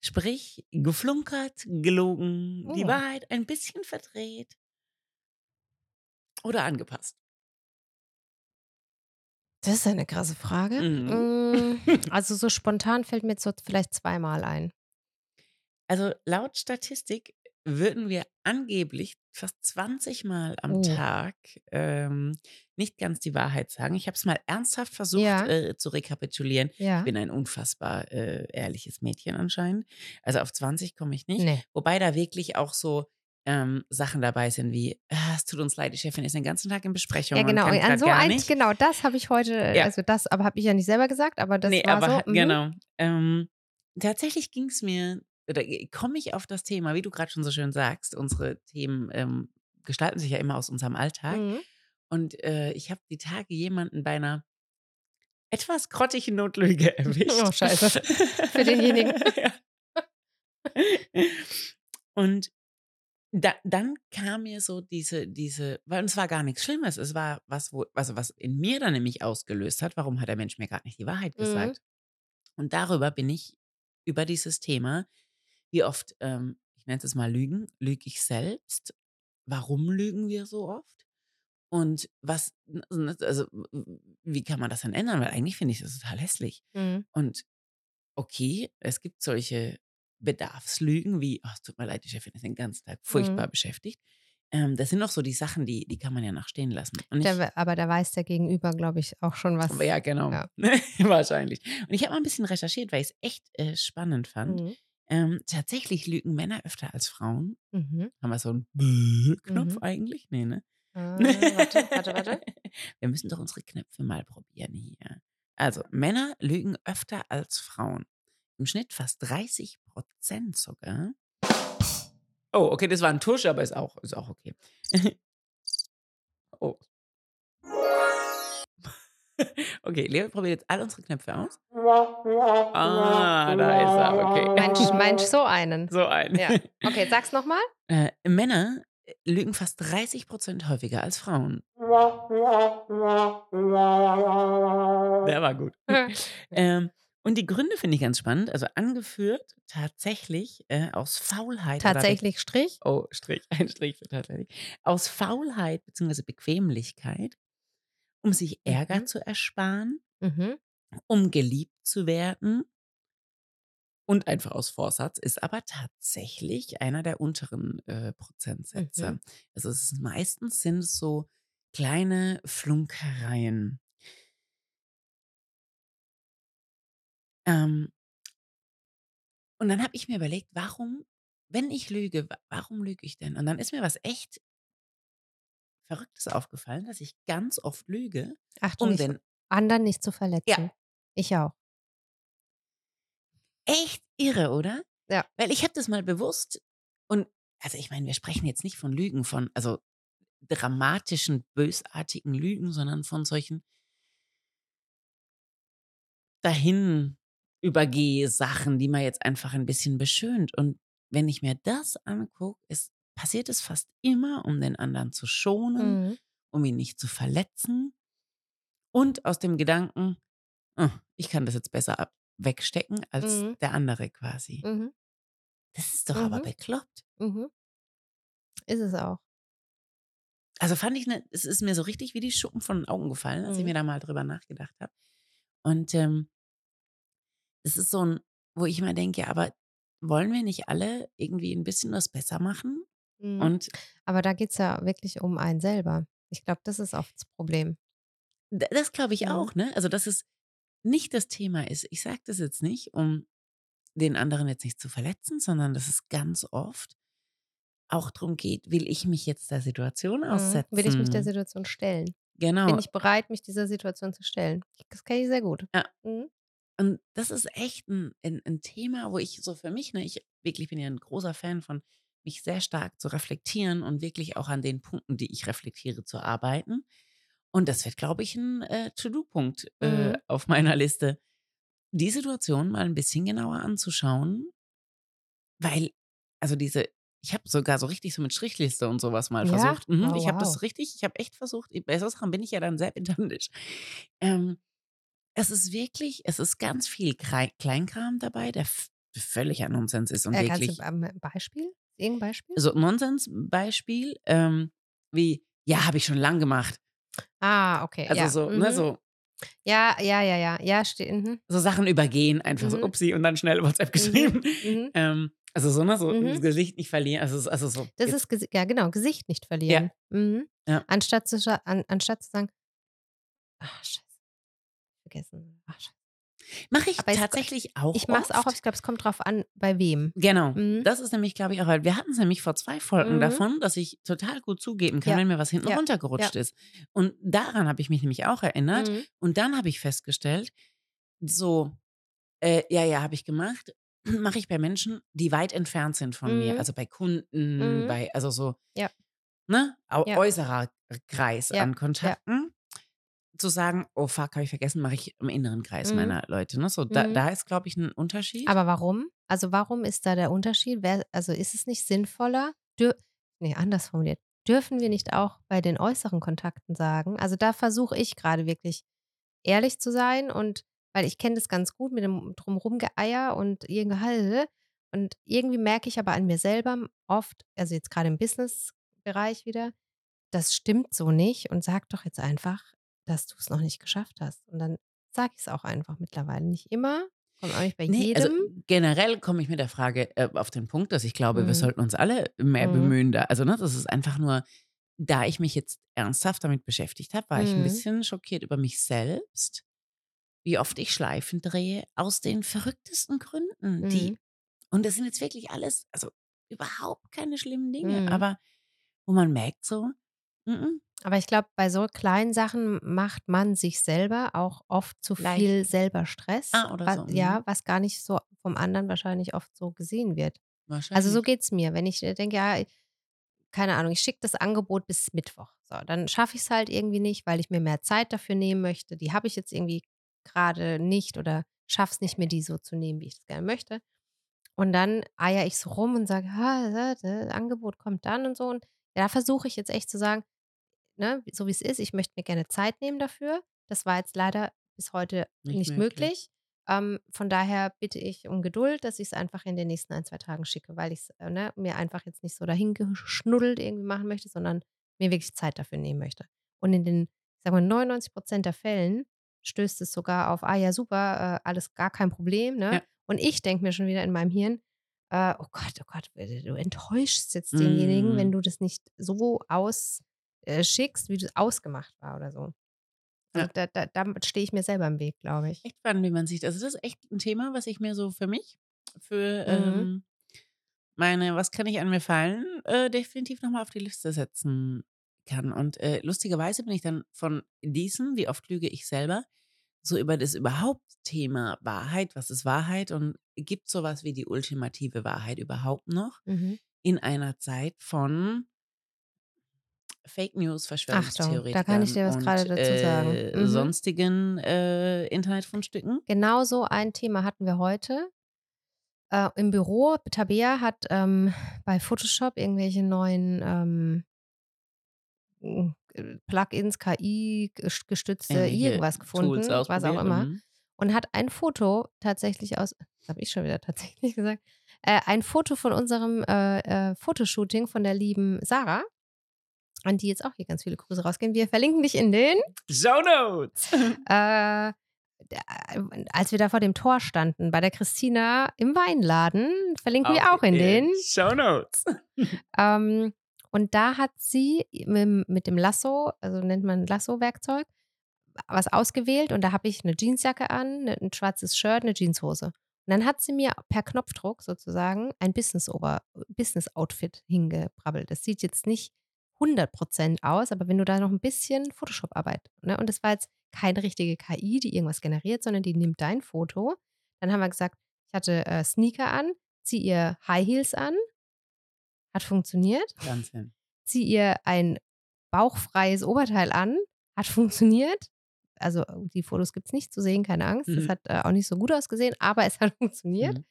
Sprich, geflunkert, gelogen, die Oh. Wahrheit ein bisschen verdreht oder angepasst. Das ist eine krasse Frage. Mhm. Mm, Also so spontan fällt mir jetzt so vielleicht zweimal ein. Also laut Statistik würden wir angeblich fast 20 Mal am Oh. Tag ähm, nicht ganz die Wahrheit sagen. Ich habe es mal ernsthaft versucht Ja. äh, zu rekapitulieren. Ja. Ich bin ein unfassbar äh, ehrliches Mädchen anscheinend. Also auf 20 komme ich nicht. Nee. Wobei da wirklich auch so ähm, Sachen dabei sind wie, ah, es tut uns leid, die Chefin ist den ganzen Tag in Besprechung. Ja, genau. kann An so gar ein, nicht. genau, das habe ich heute, Ja. also das, aber habe ich ja nicht selber gesagt, aber das nee, war aber so. halt- mhm. genau. Ähm, tatsächlich ging es mir, oder komme ich auf das Thema, wie du gerade schon so schön sagst, unsere Themen ähm, gestalten sich ja immer aus unserem Alltag. Mhm. Und äh, ich habe die Tage jemanden bei einer etwas grottigen Notlüge erwischt. Oh, scheiße. Für denjenigen. ja. Und da, dann kam mir so diese, diese, weil es war gar nichts Schlimmes, es war was, wo, also was in mir dann nämlich ausgelöst hat, warum hat der Mensch mir gerade nicht die Wahrheit Mhm. gesagt? Und darüber bin ich über dieses Thema, wie oft, ähm, ich nenne es mal Lügen, lüge ich selbst? Warum lügen wir so oft? Und was, also wie kann man das dann ändern? Weil eigentlich finde ich das total hässlich. Mhm. Und okay, es gibt solche Bedarfslügen wie, oh, es tut mir leid, die Chefin ist den ganzen Tag furchtbar Mhm. beschäftigt. Ähm, das sind noch so die Sachen, die, die kann man ja noch stehen lassen. Der, aber da weiß der Gegenüber, glaube ich, auch schon was. ja, genau. Ja. Wahrscheinlich. Und ich habe mal ein bisschen recherchiert, weil ich es echt äh, spannend fand. Mhm. Ähm, tatsächlich lügen Männer öfter als Frauen. Mhm. Haben wir so einen Bäh-Knopf Mhm. eigentlich? Nee, ne? Ah, warte, warte, warte. Wir müssen doch unsere Knöpfe mal probieren hier. Also, Männer lügen öfter als Frauen. im Schnitt fast 30 Prozent sogar. Oh, okay, das war ein Tusch, aber ist auch, ist auch okay. oh. Okay, Leo probiert jetzt all unsere Knöpfe aus. Ah, da ist er, okay. Mensch, Mensch, so einen. So einen. Ja. Okay, sag's nochmal. Äh, Männer äh, lügen fast 30 Prozent häufiger als Frauen. Der war gut. ähm, und die Gründe finde ich ganz spannend. Also angeführt tatsächlich äh, aus Faulheit. Tatsächlich Strich. Oh, Strich, ein Strich für tatsächlich. Aus Faulheit bzw. Bequemlichkeit, um sich Ärger Mhm. zu ersparen, Mhm. um geliebt zu werden und einfach aus Vorsatz, ist aber tatsächlich einer der unteren äh, Prozentsätze. Mhm. Also es ist meistens sind es so kleine Flunkereien. Ähm, und dann habe ich mir überlegt, warum, wenn ich lüge, wa- warum lüge ich denn? Und dann ist mir was echt Verrücktes aufgefallen, dass ich ganz oft lüge, Achtung, um den anderen nicht zu Ja. verletzen. Ich auch. echt irre, oder? Ja. Weil ich habe das mal bewusst und also ich meine, wir sprechen jetzt nicht von Lügen, von also dramatischen, bösartigen Lügen, sondern von solchen dahin übergehe Sachen, die man jetzt einfach ein bisschen beschönt. Und wenn ich mir das angucke, ist, passiert es fast immer, um den anderen zu schonen, Mhm. um ihn nicht zu verletzen und aus dem Gedanken, "Ah, ich kann das jetzt besser wegstecken als Mhm. der andere quasi. Mhm. Das ist doch aber Mhm. bekloppt. Mhm. Ist es auch. Also fand ich, ne, es ist mir so richtig wie die Schuppen von den Augen gefallen, als ich Mhm. mir da mal drüber nachgedacht habe. Und ähm, das ist so ein, wo ich immer denke, aber wollen wir nicht alle irgendwie ein bisschen was besser machen? Mhm. Und Aber da geht es ja wirklich um einen selber. Ich glaube, das ist oft das Problem. das glaube ich Mhm. auch, ne? Also, dass es nicht das Thema ist. Ich sage das jetzt nicht, um den anderen jetzt nicht zu verletzen, sondern dass es ganz oft auch darum geht, will ich mich jetzt der Situation Mhm. aussetzen? Will ich mich der Situation stellen? Genau. Bin ich bereit, mich dieser Situation zu stellen? Das kenne ich sehr gut. Ja. Mhm. Und das ist echt ein, ein, ein Thema, wo ich so für mich, ne, ich wirklich bin ja ein großer Fan von, mich sehr stark zu reflektieren und wirklich auch an den Punkten, die ich reflektiere, zu arbeiten. Und das wird, glaube ich, ein äh, To-Do-Punkt äh, Mhm. auf meiner Liste, die Situation mal ein bisschen genauer anzuschauen, weil, also diese, ich habe sogar so richtig so mit Strichliste und sowas mal Ja? versucht. Mhm, Oh, ich habe wow. das richtig, ich habe echt versucht, bei so Sachen bin ich ja dann sehr pedantisch. Ähm, es ist wirklich, es ist ganz viel Kleinkram dabei, der f- völliger Nonsens ist und Äh, kannst wirklich du ähm, ein Beispiel? Irgendein Beispiel? so Nonsens-Beispiel, ähm, wie, ja, habe ich schon lang gemacht. Ah, okay. Also ja. so, mhm. ne, so, Ja, ja, ja, ja. Ja, steht. Mhm. so Sachen übergehen, einfach so, Mhm. upsi, und dann schnell WhatsApp Mhm. geschrieben. Mhm. Ähm, also so, ne, so Mhm. das Gesicht nicht verlieren. Also, so- also so. Das jetzt- ist, ja genau, Gesicht nicht verlieren. Mhm. Ja. Anstatt, zu, an, anstatt zu sagen, ach, scheiße, vergessen. Ach, scheiße. Mache ich Aber es- tatsächlich auch. Ich mache es auch, ich glaube, es kommt drauf an, bei wem. Genau. Mhm. Das ist nämlich, glaube ich, auch, weil wir hatten es nämlich vor zwei Folgen Mhm. davon, dass ich total gut zugeben kann, Ja. wenn mir was hinten Ja. runtergerutscht ist. Und daran habe ich mich nämlich auch erinnert. Mhm. Und dann habe ich festgestellt, so, äh, ja, ja, habe ich gemacht. Mache ich bei Menschen, die weit entfernt sind von mir. Mhm. Also bei Kunden, Mhm. bei, also so, Ja. ne, Ja. äußerer Kreis Ja. an Kontakten. Zu sagen, oh fuck, habe ich vergessen, mache ich im inneren Kreis Mhm. meiner Leute. Ne? So, da, Mhm. da ist, glaube ich, ein Unterschied. Aber warum? Also warum ist da der Unterschied? Wer, also ist es nicht sinnvoller? Dür nee, anders formuliert. Dürfen wir nicht auch bei den äußeren Kontakten sagen? Also da versuche ich gerade wirklich ehrlich zu sein und weil ich kenne das ganz gut mit dem drumherum Geeier und irgendwie und irgendwie merke ich aber an mir selber oft, also jetzt gerade im Business-Bereich wieder, das stimmt so nicht und sag doch jetzt einfach, dass du es noch nicht geschafft hast. Und dann sage ich es auch einfach mittlerweile. Nicht immer, kommt auch nicht bei Nee, jedem. also generell komme ich mit der Frage äh, auf den Punkt, dass ich glaube, Mhm. wir sollten uns alle mehr Mhm. bemühen. Da. Also, ne, das ist einfach nur, da ich mich jetzt ernsthaft damit beschäftigt habe, war ich ein Mhm. bisschen schockiert über mich selbst, wie oft ich Schleifen drehe, aus den verrücktesten Gründen. Die, Mhm. und das sind jetzt wirklich alles, also überhaupt keine schlimmen Dinge, Mhm. aber wo man merkt so, mm, mm, Aber ich glaube, bei so kleinen Sachen macht man sich selber auch oft zu Leicht. viel selber Stress. Ah, oder wa so, ja, mhm. was gar nicht so vom anderen wahrscheinlich oft so gesehen wird. Also, so Wahrscheinlich. geht's mir. Wenn ich, äh, denke, ja, keine Ahnung, ich schicke das Angebot bis Mittwoch. So, dann schaffe ich's halt irgendwie nicht, weil ich mir mehr Zeit dafür nehmen möchte. Die habe ich jetzt irgendwie grade nicht oder schaffe es nicht, mir die so zu nehmen, wie ich das gerne möchte. Und dann eiere ich so rum und sage: „Ha, äh, Angebot kommt dann“ und so. Und da versuche ich jetzt echt zu sagen, ne, so wie's ist, ich möchte mir gerne Zeit nehmen dafür. Das war jetzt leider bis heute Nicht nicht möglich. möglich. Ähm, von daher bitte ich um Geduld, dass ich's einfach in den nächsten 1, 2 Tagen schicke, weil ich's, äh, ne, mir einfach jetzt nicht so dahingeschnuddelt irgendwie machen möchte, sondern mir wirklich Zeit dafür nehmen möchte. Und in den, ich sage mal, 99% der Fällen stößt es sogar auf: „Ah ja, super, äh, alles gar kein Problem“, ne? Ja. Und ich denke mir schon wieder in meinem Hirn, äh: „Oh Gott, oh Gott, du enttäuschst jetzt denjenigen, wenn Mhm. du das nicht so aus äh, schickst, wie das ausgemacht war oder so.“ Also, Ja. da da damit stehe ich mir selber im Weg, glaube ich. Echt spannend, wie man sieht. Also, das ist echt 'n Thema, was ich mir so für mich, für, Mhm. ähm, meine „Was kann nicht an mir fallen“, äh, definitiv noch mal auf die Liste setzen kann. Und, äh, lustigerweise bin ich dann von diesem „Wie oft lüge ich selber?“ so über das überhaupt Thema Wahrheit, was ist Wahrheit und gibt's so was wie die ultimative Wahrheit überhaupt noch Mhm. in einer Zeit von Fake News, Achtung, da kann ich dir was grade und, dazu sagen. äh, Mhm. sonstigen, äh, Internetfundstücken? Genau so ein Thema hatten wir heute, äh, im Büro. Tabea hat, ähm, bei Photoshop irgendwelche neuen, ähm hm, äh, Plugins, KI ges gestützte Irgendwelche irgendwas gefunden, was auch immer. mhm. Und hat ein Foto tatsächlich aus habe ich schon wieder tatsächlich gesagt, äh, ein Foto von unserem, äh, äh, Fotoshooting von der lieben Sarah, an die jetzt auch hier ganz viele Grüße rausgehen. Wir verlinken dich in den Shownotes. äh, da als wir da vor dem Tor standen bei der Christina im Weinladen, verlinken wir auch in den. Shownotes. Ähm, und da hat sie mit'm mit dem Lasso, also nennt man Lasso-Werkzeug, was ausgewählt und da habe ich 'ne Jeansjacke an, 'ne 'n schwarzes Shirt, 'ne Jeanshose. Und dann hat sie mir per Knopfdruck sozusagen ein Business-Outfit hingebrabbelt. Das sieht jetzt nicht 100% aus, aber wenn du da noch 'n bisschen Photoshop-Arbeit ne, und das war jetzt keine richtige KI, die irgendwas generiert, sondern die nimmt dein Foto. Dann haben wir gesagt, ich hatte, äh, Sneaker an, ziehe ihr High Heels an. Hat funktioniert. Wahnsinn. Ziehe ihr ein bauchfreies Oberteil an, hat funktioniert. Also, die Fotos gibt's nicht zu sehen, keine Angst. Das Mhm. hat, äh, auch nicht so gut ausgesehen, aber es hat funktioniert. Mhm.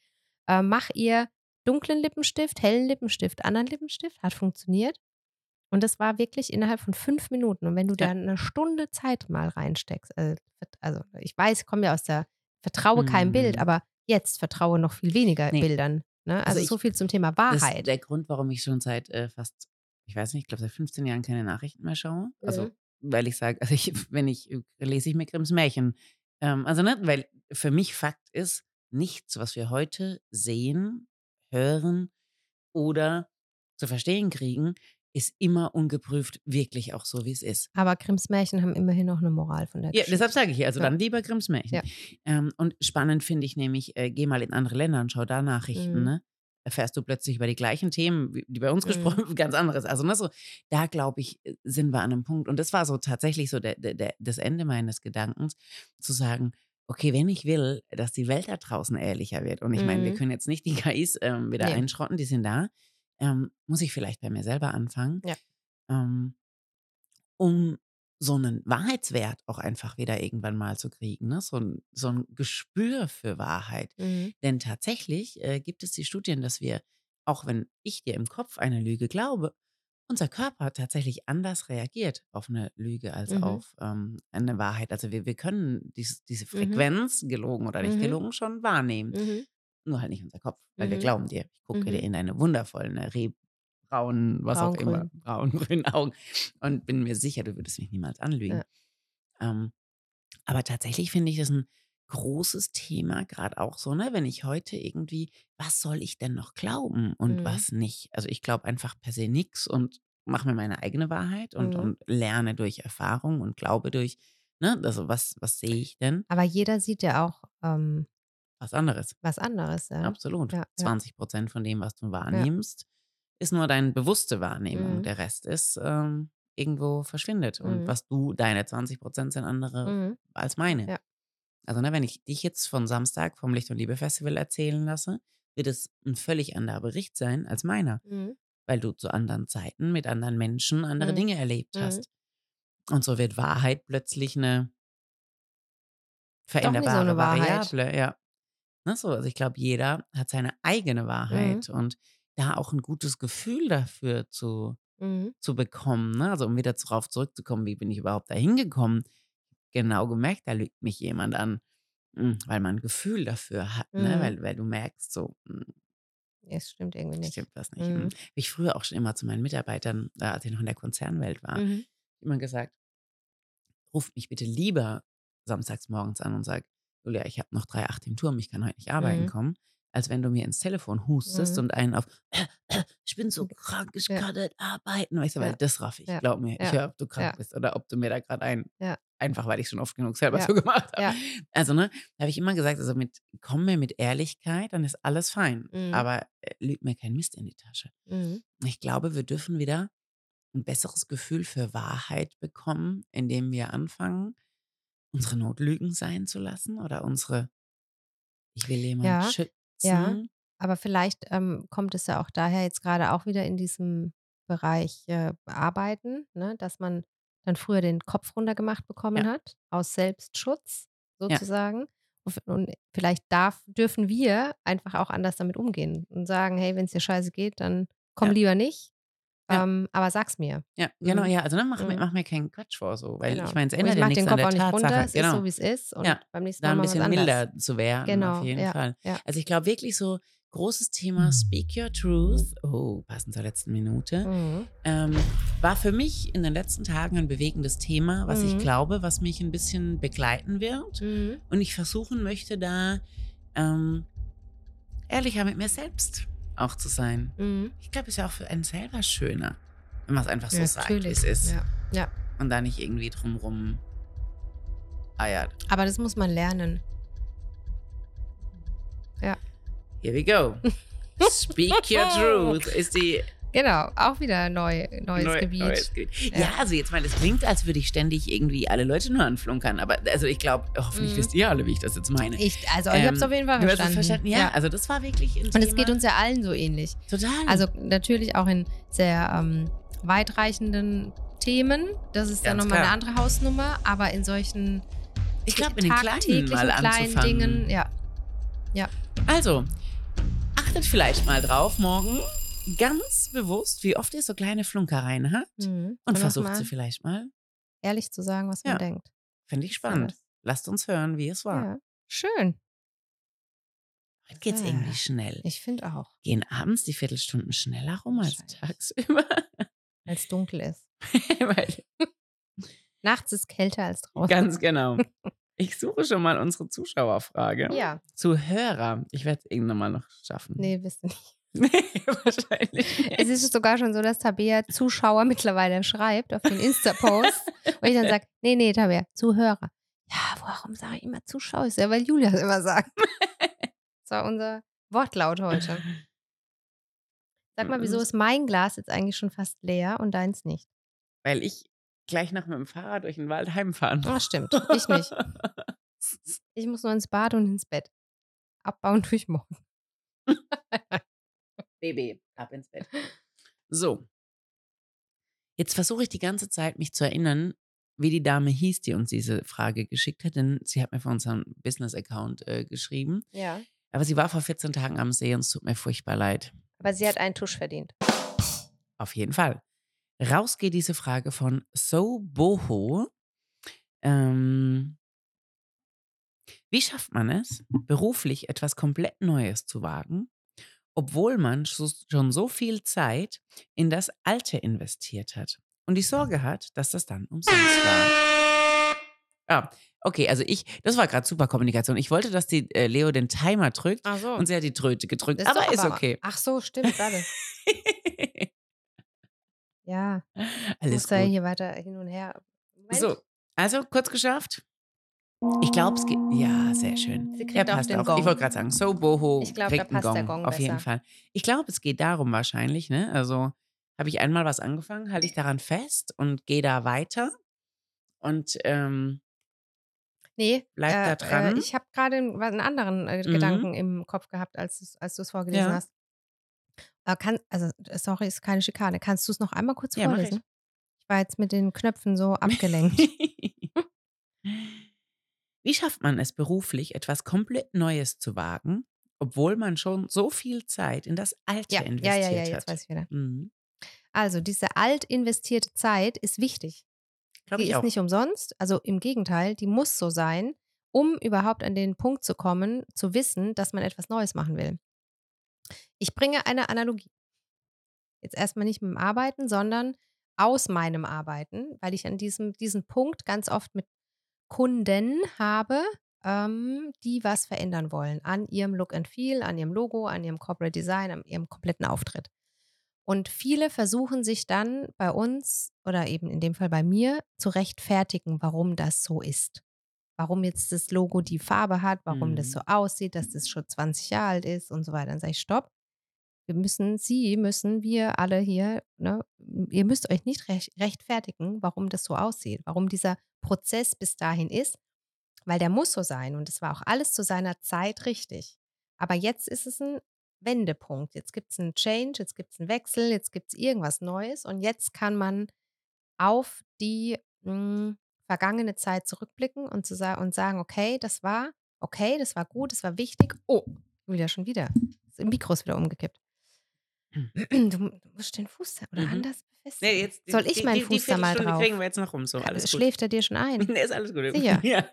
Äh, mache ihr dunklen Lippenstift, hellen Lippenstift, anderen Lippenstift, hat funktioniert. Und das war wirklich innerhalb von 5 Minuten. Und wenn du da Ja. 'ne Stunde Zeit mal reinsteckst, äh, also, ich weiß, ich komme ja aus der vertraue keinem Bild, Mhm. aber jetzt vertraue noch viel weniger Ne. Bildern, ne? Also, Also, ich so viel zum Thema das ist Wahrheit. der Grund, warum ich schon seit, äh, fast ich weiß nicht, ich glaube, seit 15 Jahren keine Nachrichten mehr schaue. Also, Mhm. weil ich sage also, ich wenn ich äh, lese ich mir Grimms Märchen. Ähm, also, ne, weil für mich Fakt ist, nichts, was wir heute sehen, hören oder zu verstehen kriegen, ist immer ungeprüft wirklich auch so, wie's ist. Aber Grimms Märchen haben immerhin noch 'ne Moral von der Ja, Geschichte. deshalb sage ich ja, also, Ja. dann lieber Grimms Märchen. Ja. Ähm, und spannend finde ich nämlich, äh, geh mal in andere Länder und schau da Nachrichten, Mhm. ne? Erfährst du plötzlich über die gleichen Themen, wie die bei uns Mhm. gesprochen ganz anderes. Also, ne, so da glaube ich, äh, sind wir an 'nem Punkt. Und das war so tatsächlich so der der der das Ende meines Gedankens, zu sagen: „Okay, wenn ich will, dass die Welt da draußen ehrlicher wird“ und ich meine, wir Mhm. können jetzt nicht die KIs, ähm, wieder Ne. einschrotten, die sind da, ähm, muss ich vielleicht bei mir selber anfangen. Ja. Ähm, um so 'nen Wahrheitswert auch einfach wieder irgendwann mal zu kriegen, ne? So 'n so 'n Gespür für Wahrheit. Mhm. Denn tatsächlich, äh, gibt es die Studien, dass wir, auch wenn ich dir im Kopf eine Lüge glaube, unser Körper tatsächlich anders reagiert auf 'ne Lüge als Mhm. auf, ähm, eine Wahrheit. Also, wir wir können dies diese Mhm. Frequenz, gelogen oder nicht Mhm. gelogen, schon wahrnehmen. Nur halt nicht unser Kopf, weil wir Mhm. glauben dir. Ich gucke dir Mhm. in deine wundervollen, äh, rehbraunen, was auch immer, Braungrün. braungrünen Augen und bin mir sicher, du würdest mich niemals anlügen. Ja. Ähm, aber tatsächlich finde ich das 'n großes Thema, grad auch so, ne, wenn ich heute irgendwie was soll ich denn noch glauben und Mhm. was nicht? Also, ich glaube einfach per se nix und mache mir meine eigene Wahrheit und Mhm. und lerne durch Erfahrung und glaube durch ne, also, was was sehe ich denn? Aber jeder sieht ja auch, ähm Was anderes. was anderes, ja. Absolut. Ja, ja. 20% von dem, was du wahrnimmst, ist nur deine bewusste Wahrnehmung. Mhm. Der Rest ist, ähm, irgendwo verschwindet. Und Mhm. was du, deine 20 Prozent sind andere Mhm. als meine. Ja. Also, ne, wenn ich dich jetzt von Samstag vom Licht und Liebe Festival erzählen lasse, wird es ein völlig anderer Bericht sein als meiner, Mhm. weil du zu anderen Zeiten mit anderen Menschen andere Mhm. Dinge erlebt Mhm. hast. Und so wird Wahrheit plötzlich eine wie so veränderbare eine. Variable, ja. Ne, so, also ich glaube, jeder hat seine eigene Mhm. Wahrheit und da auch ein gutes Gefühl dafür zu, Mhm. zu bekommen. Ne? Also um wieder darauf zurückzukommen, wie bin ich überhaupt da hingekommen? Genau gemerkt, da lügt mich jemand an, mm, weil man ein Gefühl dafür hat, ne? Mhm. weil, weil du merkst, so, mm, Es stimmt irgendwie nicht. stimmt was nicht. Mhm. Mm. Wie ich früher auch schon immer zu meinen Mitarbeitern, äh, als ich noch in der Konzernwelt war, Mhm. immer gesagt, ruft mich bitte lieber samstags morgens an und sagt, Julia, ich habe noch drei Acht im Turm, ich kann heute nicht arbeiten Mhm. kommen, als wenn du mir ins Telefon hustest Mhm. und einen auf, ich bin so krank, ich Ja. kann nicht arbeiten. Weißt du, weil Ja. das raff ich, Ja. glaub mir. Ich höre, ob du krank bist oder ob du mir da gerade ein, einfach weil ich schon oft genug selber so gemacht habe. Also, ne, da habe ich immer gesagt, also mit, komm mir mit Ehrlichkeit, dann ist alles fein. Mhm. Aber äh, lüg mir kein Mist in die Tasche. Mhm. Ich glaube, wir dürfen wieder ein besseres Gefühl für Wahrheit bekommen, indem wir anfangen, unsere Notlügen sein zu lassen oder unsere, ich will jemanden Ja, schützen. ja. Aber vielleicht ähm, kommt es ja auch daher jetzt gerade auch wieder in diesem Bereich äh, Arbeiten, ne, dass man dann früher den Kopf runtergemacht bekommen Ja. hat, aus Selbstschutz Ja. sozusagen. Und, und vielleicht darf, dürfen wir einfach auch anders damit umgehen und sagen, hey, wenn es dir scheiße geht, dann komm Ja. lieber nicht. Ja. Ähm, aber sag's mir. Ja, genau, Mhm. ja. Also ne, mach, mir, Mhm. mach mir keinen Quatsch vor, so. Weil Genau. ich meine, es ändert ich ja nichts den an der auch nicht Tatsache. runter, es ist genau. so, wie es ist. Und Ja, beim nächsten da Mal ein machen wir bisschen milder zu werden, Genau, auf jeden ja, Fall. Also ich glaube wirklich so, großes Thema Speak Your Truth, oh, passend zur letzten Minute, Mhm. ähm, war für mich in den letzten Tagen ein bewegendes Thema, was ich Mhm. glaube, was mich ein bisschen begleiten wird. Mhm. Und ich versuchen möchte, da ähm, ehrlicher mit mir selbst auch zu sein. Mhm. Ich glaube, es ist ja auch für einen selber schöner, wenn man es einfach so Ja, sagt, wie es ist. Ja. ja. Und da nicht irgendwie drumrum eiert. Aber das muss man lernen. Here we go. Speak your truth ist die Genau, auch wieder neu, neues Neu- Gebiet. neues Gebiet. Ja. Ja. also jetzt mal, das klingt, als würde ich ständig irgendwie alle Leute nur anflunkern. Aber also ich glaube, hoffentlich Mhm. wisst ihr alle, wie ich das jetzt meine. Ich, also ich habe es Ähm, auf jeden Fall verstanden. verstanden? Ja, also das war wirklich Und es geht uns ja allen so ähnlich. total. Also natürlich auch in sehr ähm, weitreichenden Themen. Das ist dann Ganz nochmal eine andere Hausnummer. Aber in solchen ich glaube, in den kleinen kleinen. Dingen, ja. Also, achtet vielleicht mal drauf morgen ganz bewusst, wie oft ihr so kleine Flunkereien habt. Mhm. Und auch versucht sie vielleicht mal. ehrlich zu sagen, was man Ja. denkt. Finde ich spannend. Lasst uns hören, wie es war. Ja. Schön. Heute geht's Ja. irgendwie schnell. Ich finde auch, Gehen abends die Viertelstunden schneller rum als tagsüber. als es dunkel ist. Weil, Nachts ist kälter als draußen. ganz genau. Ich suche schon mal unsere Zuschauerfrage. Ja. Zuhörer. Ich werde es irgendwann mal noch schaffen. Nee, wisst ihr nicht. Nee, wahrscheinlich nicht. Es ist sogar schon so, dass Tabea Zuschauer mittlerweile schreibt auf den Insta-Post. und ich dann sage, nee, nee, Tabea, Zuhörer. Ja, warum sage ich immer Zuschauer? Ist ja, weil Julia es immer sagt. Das war unser Wortlaut heute. Sag mal, wieso ist mein Glas jetzt eigentlich schon fast leer und deins nicht? Weil ich gleich nach mit dem Fahrrad durch den Wald heimfahren Ah, stimmt. Ich nicht. Ich muss nur ins Bad und ins Bett. Abbauen tue ich morgen. Baby, ab ins Bett. So. Jetzt versuche ich die ganze Zeit, mich zu erinnern, wie die Dame hieß, die uns diese Frage geschickt hat, denn sie hat mir von unserem Business-Account äh, geschrieben. Ja. Aber sie war vor 14 Tagen am See und es tut mir furchtbar leid. Aber sie hat einen Tusch verdient. Auf jeden Fall. Raus geht diese Frage von So Boho. Ähm, wie schafft man es, beruflich etwas komplett Neues zu wagen, obwohl man schon so viel Zeit in das Alte investiert hat und die Sorge hat, dass das dann umsonst war? Ah, okay, also ich, das war gerade super Kommunikation. Ich wollte, dass die äh, Leo den Timer drückt Ach so. und sie hat die Tröte gedrückt, Das aber doch ist okay. Ach so, stimmt, warte. Ja, Alles muss da gut. hier weiter hin und her. Moment. So, also kurz geschafft. Ich glaube, es geht. Ja, sehr schön. Sie kriegt ja, auch passt den auf. Gong. Ich wollte gerade sagen, so Boho Ich glaub, kriegt da passt einen der Gong. Gong auf jeden. Fall. Ich glaube, es geht darum wahrscheinlich, ne? Also, habe ich einmal was angefangen, halte ich daran fest und gehe da weiter und ähm, Nee, bleib da äh, dran. äh, ich habe gerade einen, anderen äh, Mhm. Gedanken im Kopf gehabt, als, als du es vorgelesen Ja. hast. Äh, kann, also, äh, sorry, ist keine Schikane. Kannst du es noch einmal kurz Ja, vorlesen? ich. Ich war jetzt mit den Knöpfen so abgelenkt. Wie schafft man es beruflich, etwas komplett Neues zu wagen, obwohl man schon so viel Zeit in das Alte ja, ja, investiert ja, ja, jetzt hat? weiß ich wieder. Mhm. Also, diese alt investierte Zeit ist wichtig. Glaube Die ist auch. nicht umsonst, also im Gegenteil, die muss so sein, um überhaupt an den Punkt zu kommen, zu wissen, dass man etwas Neues machen will. Ich bringe eine Analogie. Jetzt erstmal nicht mit dem Arbeiten, sondern aus meinem Arbeiten, weil ich an diesem diesen Punkt ganz oft mit Kunden habe, ähm, die was verändern wollen an ihrem Look and Feel, an ihrem Logo, an ihrem Corporate Design, an ihrem kompletten Auftritt. Und viele versuchen sich dann bei uns oder eben in dem Fall bei mir zu rechtfertigen, warum das so ist. Warum jetzt das Logo die Farbe hat, warum das so Mhm. aussieht, dass das schon 20 Jahre alt ist und so weiter. Dann sage ich, stopp. Wir müssen, Sie müssen, wir alle hier, ne, ihr müsst euch nicht recht, rechtfertigen, warum das so aussieht, warum dieser Prozess bis dahin ist, weil der muss so sein und es war auch alles zu seiner Zeit richtig. Aber jetzt ist es ein Wendepunkt. Jetzt gibt es einen Change, jetzt gibt es einen Wechsel, jetzt gibt es irgendwas Neues und jetzt kann man auf die mh, vergangene Zeit zurückblicken und, zu und sagen, okay, das war okay, das war gut, das war wichtig. Oh, Julia, schon wieder. Das Mikro ist wieder umgekippt. Du, musst den Fuß oder Mhm. anders befestigen. Nee, jetzt, Soll ich die, meinen die, die Fuß da mal drauf? kriegen wir jetzt noch rum. So, alles gut. Schläft er dir schon ein? Nee, ist alles gut. Sicher? Ja.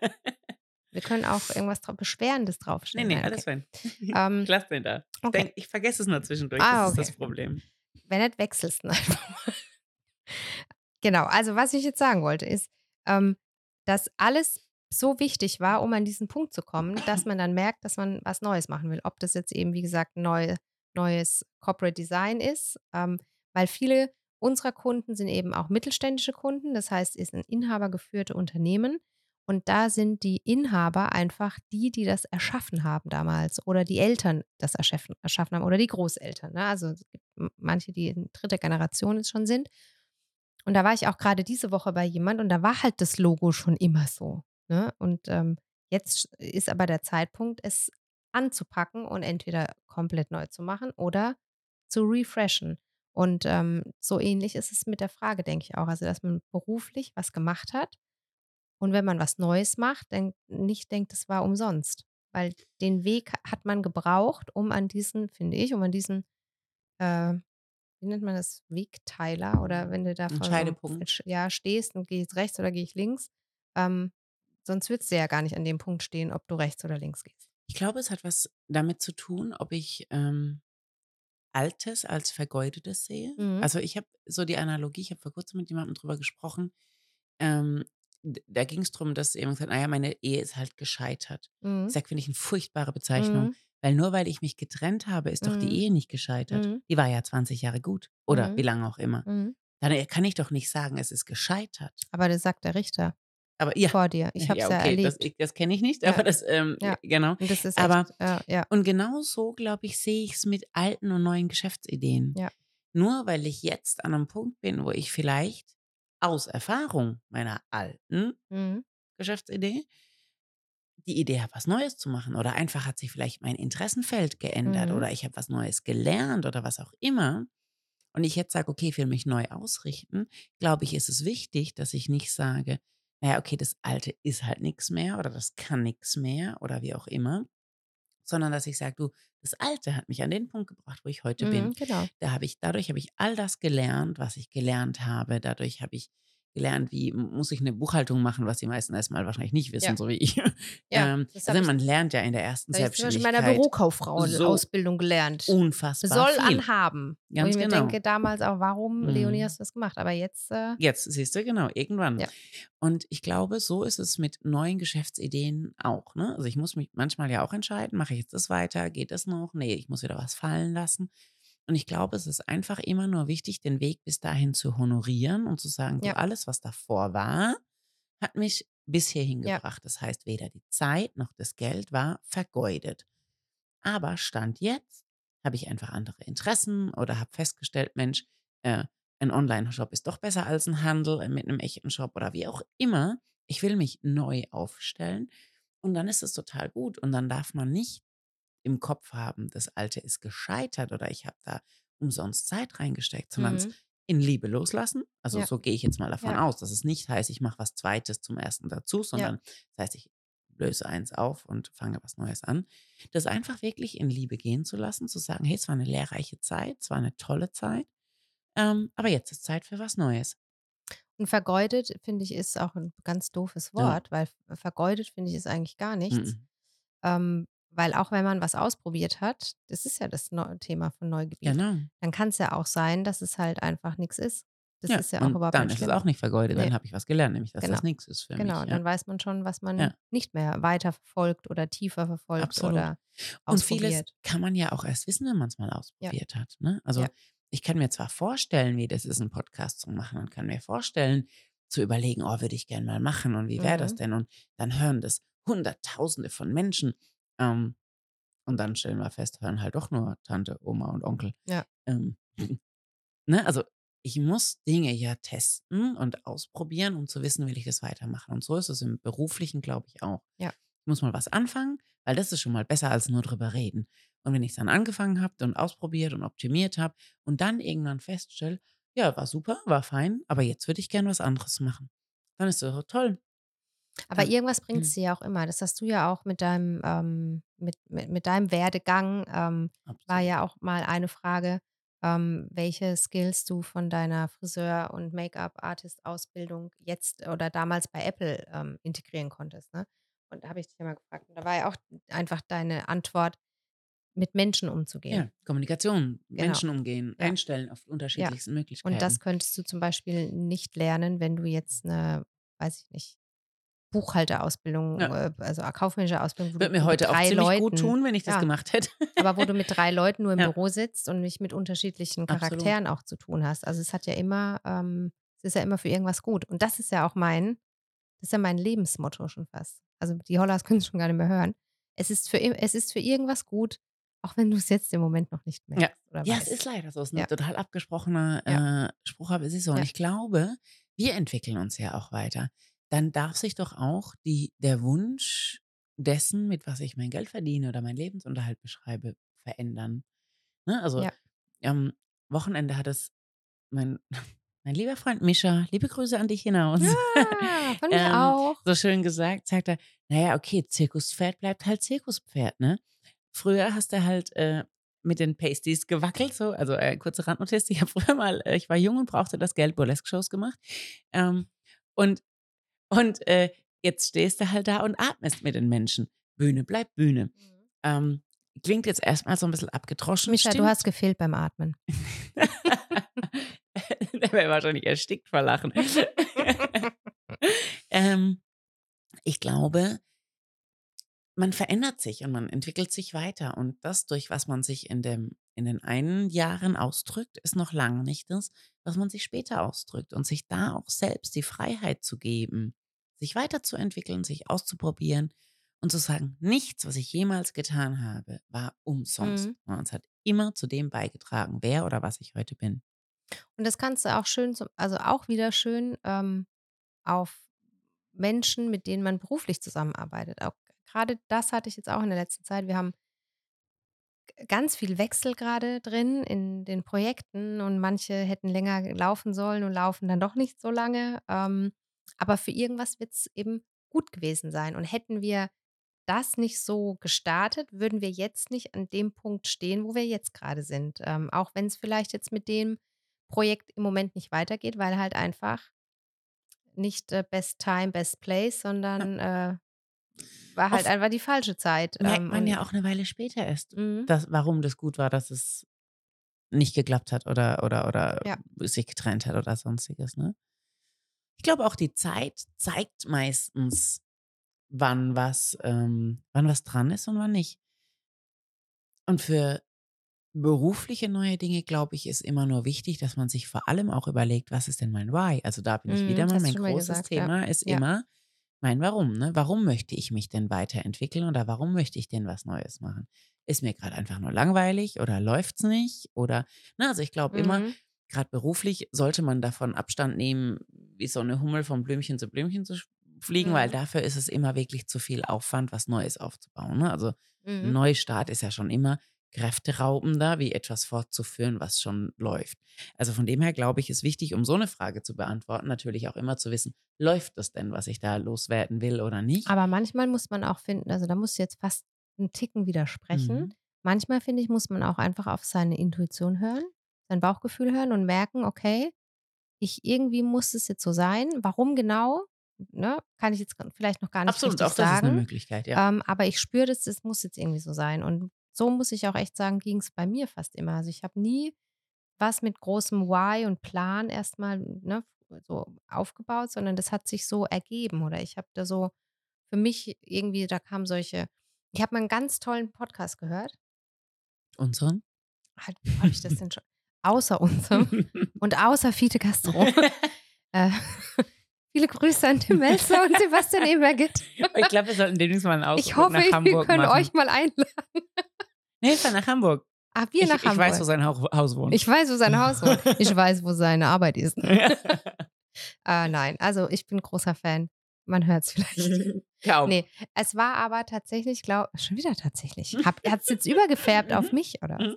Wir können auch irgendwas drauf Beschwerendes Nee, draufstellen. nee, Nein, alles okay. fein. Ähm, Ich lasse den da. Ich, okay. denk, ich vergesse es nur zwischendurch. Ah, das ist okay. das Problem. Wenn nicht, wechselst du einfach mal. Genau, also was ich jetzt sagen wollte, ist, ähm, dass alles so wichtig war, um an diesen Punkt zu kommen, dass man dann merkt, dass man was Neues machen will. Ob das jetzt eben, wie gesagt, ein neu, neues Corporate Design ist, ähm, weil viele unserer Kunden sind eben auch mittelständische Kunden, das heißt, es sind inhabergeführte Unternehmen. Und da sind die Inhaber einfach die, die das erschaffen haben damals oder die Eltern das erschaffen, erschaffen haben oder die Großeltern. Ne? Also es gibt manche, die in dritter Generation jetzt schon sind. Und da war ich auch gerade diese Woche bei jemand und da war halt das Logo schon immer so. Ne? Und ähm, jetzt ist aber der Zeitpunkt, es anzupacken und entweder komplett neu zu machen oder zu refreshen. Und ähm, so ähnlich ist es mit der Frage, denke ich auch. Also, dass man beruflich was gemacht hat und wenn man was Neues macht, dann nicht denkt, es war umsonst. Weil den Weg hat man gebraucht, um an diesen, finde ich, um an diesen, äh, wie nennt man das, Wegteiler oder wenn du da Scheidepunkt. Sch- ja, stehst und gehst rechts oder gehe ich links, ähm, sonst würdest du ja gar nicht an dem Punkt stehen, ob du rechts oder links gehst. Ich glaube, es hat was damit zu tun, ob ich ähm, Altes als Vergeudetes sehe. Mhm. Also ich habe so die Analogie, ich habe vor kurzem mit jemandem drüber gesprochen. Ähm, da ging es darum, dass jemand hat, naja, meine Ehe ist halt gescheitert. Mhm. Ich sage, finde ich eine furchtbare Bezeichnung. Mhm. Weil nur weil ich mich getrennt habe, ist doch die Mhm. Ehe nicht gescheitert. Mhm. Die war ja 20 Jahre gut. Oder Mhm. wie lange auch immer. Dann kann ich doch nicht sagen, es ist gescheitert. Aber das sagt der Richter Aber ja, vor dir. Ich habe es ja, ja, okay, das, erlebt. ich- das kenne ich nicht, Ja. aber das, ähm, Ja. genau. Und das ist Aber echt, ja. Und genau so, glaube ich, sehe ich es mit alten und neuen Geschäftsideen. Ja. Nur weil ich jetzt an einem Punkt bin, wo ich vielleicht aus Erfahrung meiner alten Mhm. Geschäftsidee die Idee habe, was Neues zu machen oder einfach hat sich vielleicht mein Interessenfeld geändert Mhm. oder ich habe was Neues gelernt oder was auch immer und ich jetzt sage, okay, ich will mich neu ausrichten, glaube ich, ist es wichtig, dass ich nicht sage, naja, okay, das Alte ist halt nichts mehr oder das kann nichts mehr oder wie auch immer, sondern dass ich sage, du, das Alte hat mich an den Punkt gebracht, wo ich heute bin. Mhm, genau. Da habe ich, dadurch habe ich all das gelernt, was ich gelernt habe. Dadurch habe ich gelernt, wie muss ich eine Buchhaltung machen, was die meisten erstmal wahrscheinlich nicht wissen, Ja. so wie ich. Ja, ähm, also ich- man lernt ja in der ersten habe ich Beispiel in meiner Selbstständigkeit Bürokauffrau-Ausbildung gelernt. unfassbar Soll viel. anhaben. Ganz ich mir genau. denke, damals auch, warum, Leonie, Mhm. hast du das gemacht? Aber jetzt, äh, Jetzt siehst du genau irgendwann. Ja. Und ich glaube, so ist es mit neuen Geschäftsideen auch. Ne? Also ich muss mich manchmal ja auch entscheiden, mache ich jetzt das weiter, geht das noch? Nee, ich muss wieder was fallen lassen. Und ich glaube, es ist einfach immer nur wichtig, den Weg bis dahin zu honorieren und zu sagen, Ja. alles, was davor war, hat mich bis hierhin Ja. gebracht. Das heißt, weder die Zeit noch das Geld war vergeudet. Aber Stand jetzt habe ich einfach andere Interessen oder habe festgestellt, Mensch, äh, ein Online-Shop ist doch besser als ein Handel äh, mit einem echten Shop oder wie auch immer. Ich will mich neu aufstellen und dann ist es total gut und dann darf man nicht im Kopf haben, das Alte ist gescheitert oder ich habe da umsonst Zeit reingesteckt, sondern es Mhm. in Liebe loslassen. Also Ja. so gehe ich jetzt mal davon Ja. aus, dass es nicht heißt, ich mache was Zweites zum Ersten dazu, sondern das heißt, ich löse eins auf und fange was Neues an. Das einfach wirklich in Liebe gehen zu lassen, zu sagen, hey, es war eine lehrreiche Zeit, es war eine tolle Zeit, ähm, aber jetzt ist Zeit für was Neues. Und vergeudet, finde ich, ist auch ein ganz doofes Ja. Wort, weil v vergeudet, finde ich, ist eigentlich gar nichts. Mhm. Ähm, weil auch wenn man was ausprobiert hat, das ist ja das Thema von Neugebiet, Genau. dann kann es ja auch sein, dass es halt einfach nichts ist. Das Ja, ist ja auch überhaupt dann nicht ist es auch nicht vergeudet, Ne. dann habe ich was gelernt, nämlich dass Genau. das nichts ist für Genau, mich. Ja. dann weiß man schon, was man Ja. nicht mehr weiter verfolgt oder tiefer verfolgt Absolut. oder Und vieles ausprobiert. kann man ja auch erst wissen, wenn man es mal ausprobiert hat. Ne? Also ich kann mir zwar vorstellen, wie das ist, einen Podcast zu machen und kann mir vorstellen, zu überlegen, oh, würde ich gerne mal machen und wie wäre das Mhm. denn? Und dann hören das Hunderttausende von Menschen. Ähm, und dann stellen wir fest, hören halt doch nur Tante, Oma und Onkel. Ja. Ähm, ne? Also ich muss Dinge ja testen und ausprobieren, um zu wissen, will ich das weitermachen. Und so ist es im Beruflichen, glaube ich, auch. Ja. Ich muss mal was anfangen, weil das ist schon mal besser als nur drüber reden. Und wenn ich es dann angefangen habe und ausprobiert und optimiert habe und dann irgendwann feststelle, ja, war super, war fein, aber jetzt würde ich gern was anderes machen. Dann ist das doch toll. Aber irgendwas bringt Mhm. es dir ja auch immer. Das hast du ja auch mit deinem, ähm, mit, mit, mit deinem Werdegang, ähm, war ja auch mal eine Frage, ähm, welche Skills du von deiner Friseur- und Make-up-Artist-Ausbildung jetzt oder damals bei Apple ähm, integrieren konntest. Ne? Und da habe ich dich ja mal gefragt. Und da war ja auch einfach deine Antwort, mit Menschen umzugehen. Ja, Kommunikation, Genau. Menschen umgehen, Ja. einstellen auf unterschiedlichsten Möglichkeiten. Und das könntest du zum Beispiel nicht lernen, wenn du jetzt eine, weiß ich nicht, Buchhalterausbildung, Ja. äh, also kaufmännische Ausbildung, wo Würde du mir heute auch ziemlich Leuten, gut tun, wenn ich das ja, gemacht hätte. aber wo du mit drei Leuten nur im Ja. Büro sitzt und nicht mit unterschiedlichen Absolut. Charakteren auch zu tun hast. Also es hat ja immer, ähm, es ist ja immer für irgendwas gut. Und das ist ja auch mein, das ist ja mein Lebensmotto schon fast. Also die Hollas können es schon gar nicht mehr hören. Es ist für, es ist für irgendwas gut, auch wenn du es jetzt im Moment noch nicht Ja. merkst. Ja, weißt. es ist leider so. Es ist ein Ja. total abgesprochener äh, Spruch, aber es ist so. Und Ja. ich glaube, wir entwickeln uns ja auch weiter. Dann darf sich doch auch die, der Wunsch dessen, mit was ich mein Geld verdiene oder meinen Lebensunterhalt beschreibe, verändern. Ne? Also Ja. am Wochenende hat es mein, mein lieber Freund Mischa, liebe Grüße an dich hinaus, Ja, von mir Ähm, auch. so schön gesagt, sagt er, naja, okay, Zirkuspferd bleibt halt Zirkuspferd, ne? Früher hast du halt äh, mit den Pasties gewackelt, so, also äh, kurze Randnotiz, ich habe früher mal, äh, ich war jung und brauchte das Geld, Burlesque-Shows gemacht. Ähm, und und äh, jetzt stehst du halt da und atmest mit den Menschen. Bühne bleibt Bühne. Ähm, klingt jetzt erstmal so ein bisschen abgedroschen. Micha, du hast gefehlt beim Atmen. Der wäre wahrscheinlich erstickt vor Lachen. ähm, ich glaube, man verändert sich und man entwickelt sich weiter. Und das, durch was man sich in, dem, in den einen Jahren ausdrückt, ist noch lange nicht das, was man sich später ausdrückt. Und sich da auch selbst die Freiheit zu geben, sich weiterzuentwickeln, sich auszuprobieren und zu sagen, nichts, was ich jemals getan habe, war umsonst. Mhm. Und es hat immer zu dem beigetragen, wer oder was ich heute bin. Und das kannst du auch schön, zum, also auch wieder schön ähm, auf Menschen, mit denen man beruflich zusammenarbeitet. Auch gerade das hatte ich jetzt auch in der letzten Zeit. Wir haben ganz viel Wechsel gerade drin in den Projekten und manche hätten länger laufen sollen und laufen dann doch nicht so lange. Ähm, aber für irgendwas wird es eben gut gewesen sein. Und hätten wir das nicht so gestartet, würden wir jetzt nicht an dem Punkt stehen, wo wir jetzt gerade sind. Ähm, auch wenn es vielleicht jetzt mit dem Projekt im Moment nicht weitergeht, weil halt einfach nicht äh, Best Time, Best Place, sondern äh, war halt Oft einfach die falsche Zeit. merkt Ähm, man ja auch eine Weile später erst, Mhm. dass, warum das gut war, dass es nicht geklappt hat oder, oder, oder Ja. sich getrennt hat oder sonstiges. Ne? Ich glaube auch die Zeit zeigt meistens, wann was, ähm, wann was dran ist und wann nicht. Und für berufliche neue Dinge, glaube ich, ist immer nur wichtig, dass man sich vor allem auch überlegt, was ist denn mein Why? Also da bin ich Mhm, wieder mal, hast du mein schon mal großes gesagt, ja. Thema ist Ja. immer mein Warum. Ne? Warum möchte ich mich denn weiterentwickeln oder warum möchte ich denn was Neues machen? Ist mir gerade einfach nur langweilig oder läuft's nicht? Oder, na, also ich glaube immer, Mhm. Gerade beruflich sollte man davon Abstand nehmen, wie so eine Hummel von Blümchen zu Blümchen zu fliegen, mhm. weil dafür ist es immer wirklich zu viel Aufwand, was Neues aufzubauen. Ne? Also mhm. ein Neustart ist ja schon immer kräfteraubender, wie etwas fortzuführen, was schon läuft. Also von dem her glaube ich, ist wichtig, um so eine Frage zu beantworten, natürlich auch immer zu wissen, läuft das denn, was ich da loswerden will oder nicht? Aber manchmal muss man auch finden, also da muss jetzt fast einen Ticken widersprechen. Mhm. Manchmal finde ich, muss man auch einfach auf seine Intuition hören, sein Bauchgefühl hören und merken, okay, ich irgendwie muss es jetzt so sein. Warum genau? Ne, kann ich jetzt vielleicht noch gar nicht Absolut, auch das sagen. ist eine Möglichkeit, ja. Ähm, aber ich spüre das, es muss jetzt irgendwie so sein. Und so muss ich auch echt sagen, ging es bei mir fast immer. Also ich habe nie was mit großem Why und Plan erstmal ne, so aufgebaut, sondern das hat sich so ergeben. Oder ich habe da so für mich irgendwie, da kamen solche, ich habe mal einen ganz tollen Podcast gehört. Unseren? Habe ich das denn schon? Außer unserem und außer Fiete Castro. äh, Viele Grüße an Tim Melzer und Sebastian Ebergit. Ich glaube, wir sollten demnächst mal einen Ausflug Ich hoffe, nach Hamburg wir können machen. euch mal einladen. Nee, fahr nach Hamburg. Ah, wir ich, nach Hamburg. Ich weiß, wo sein Haus wohnt. Ich weiß, wo sein Haus wohnt. Ich weiß, wo seine Arbeit ist. äh, nein, also ich bin großer Fan. Man hört es vielleicht. Kaum. Nee, es war aber tatsächlich, glaube schon wieder tatsächlich. Hat es jetzt übergefärbt auf mich, oder?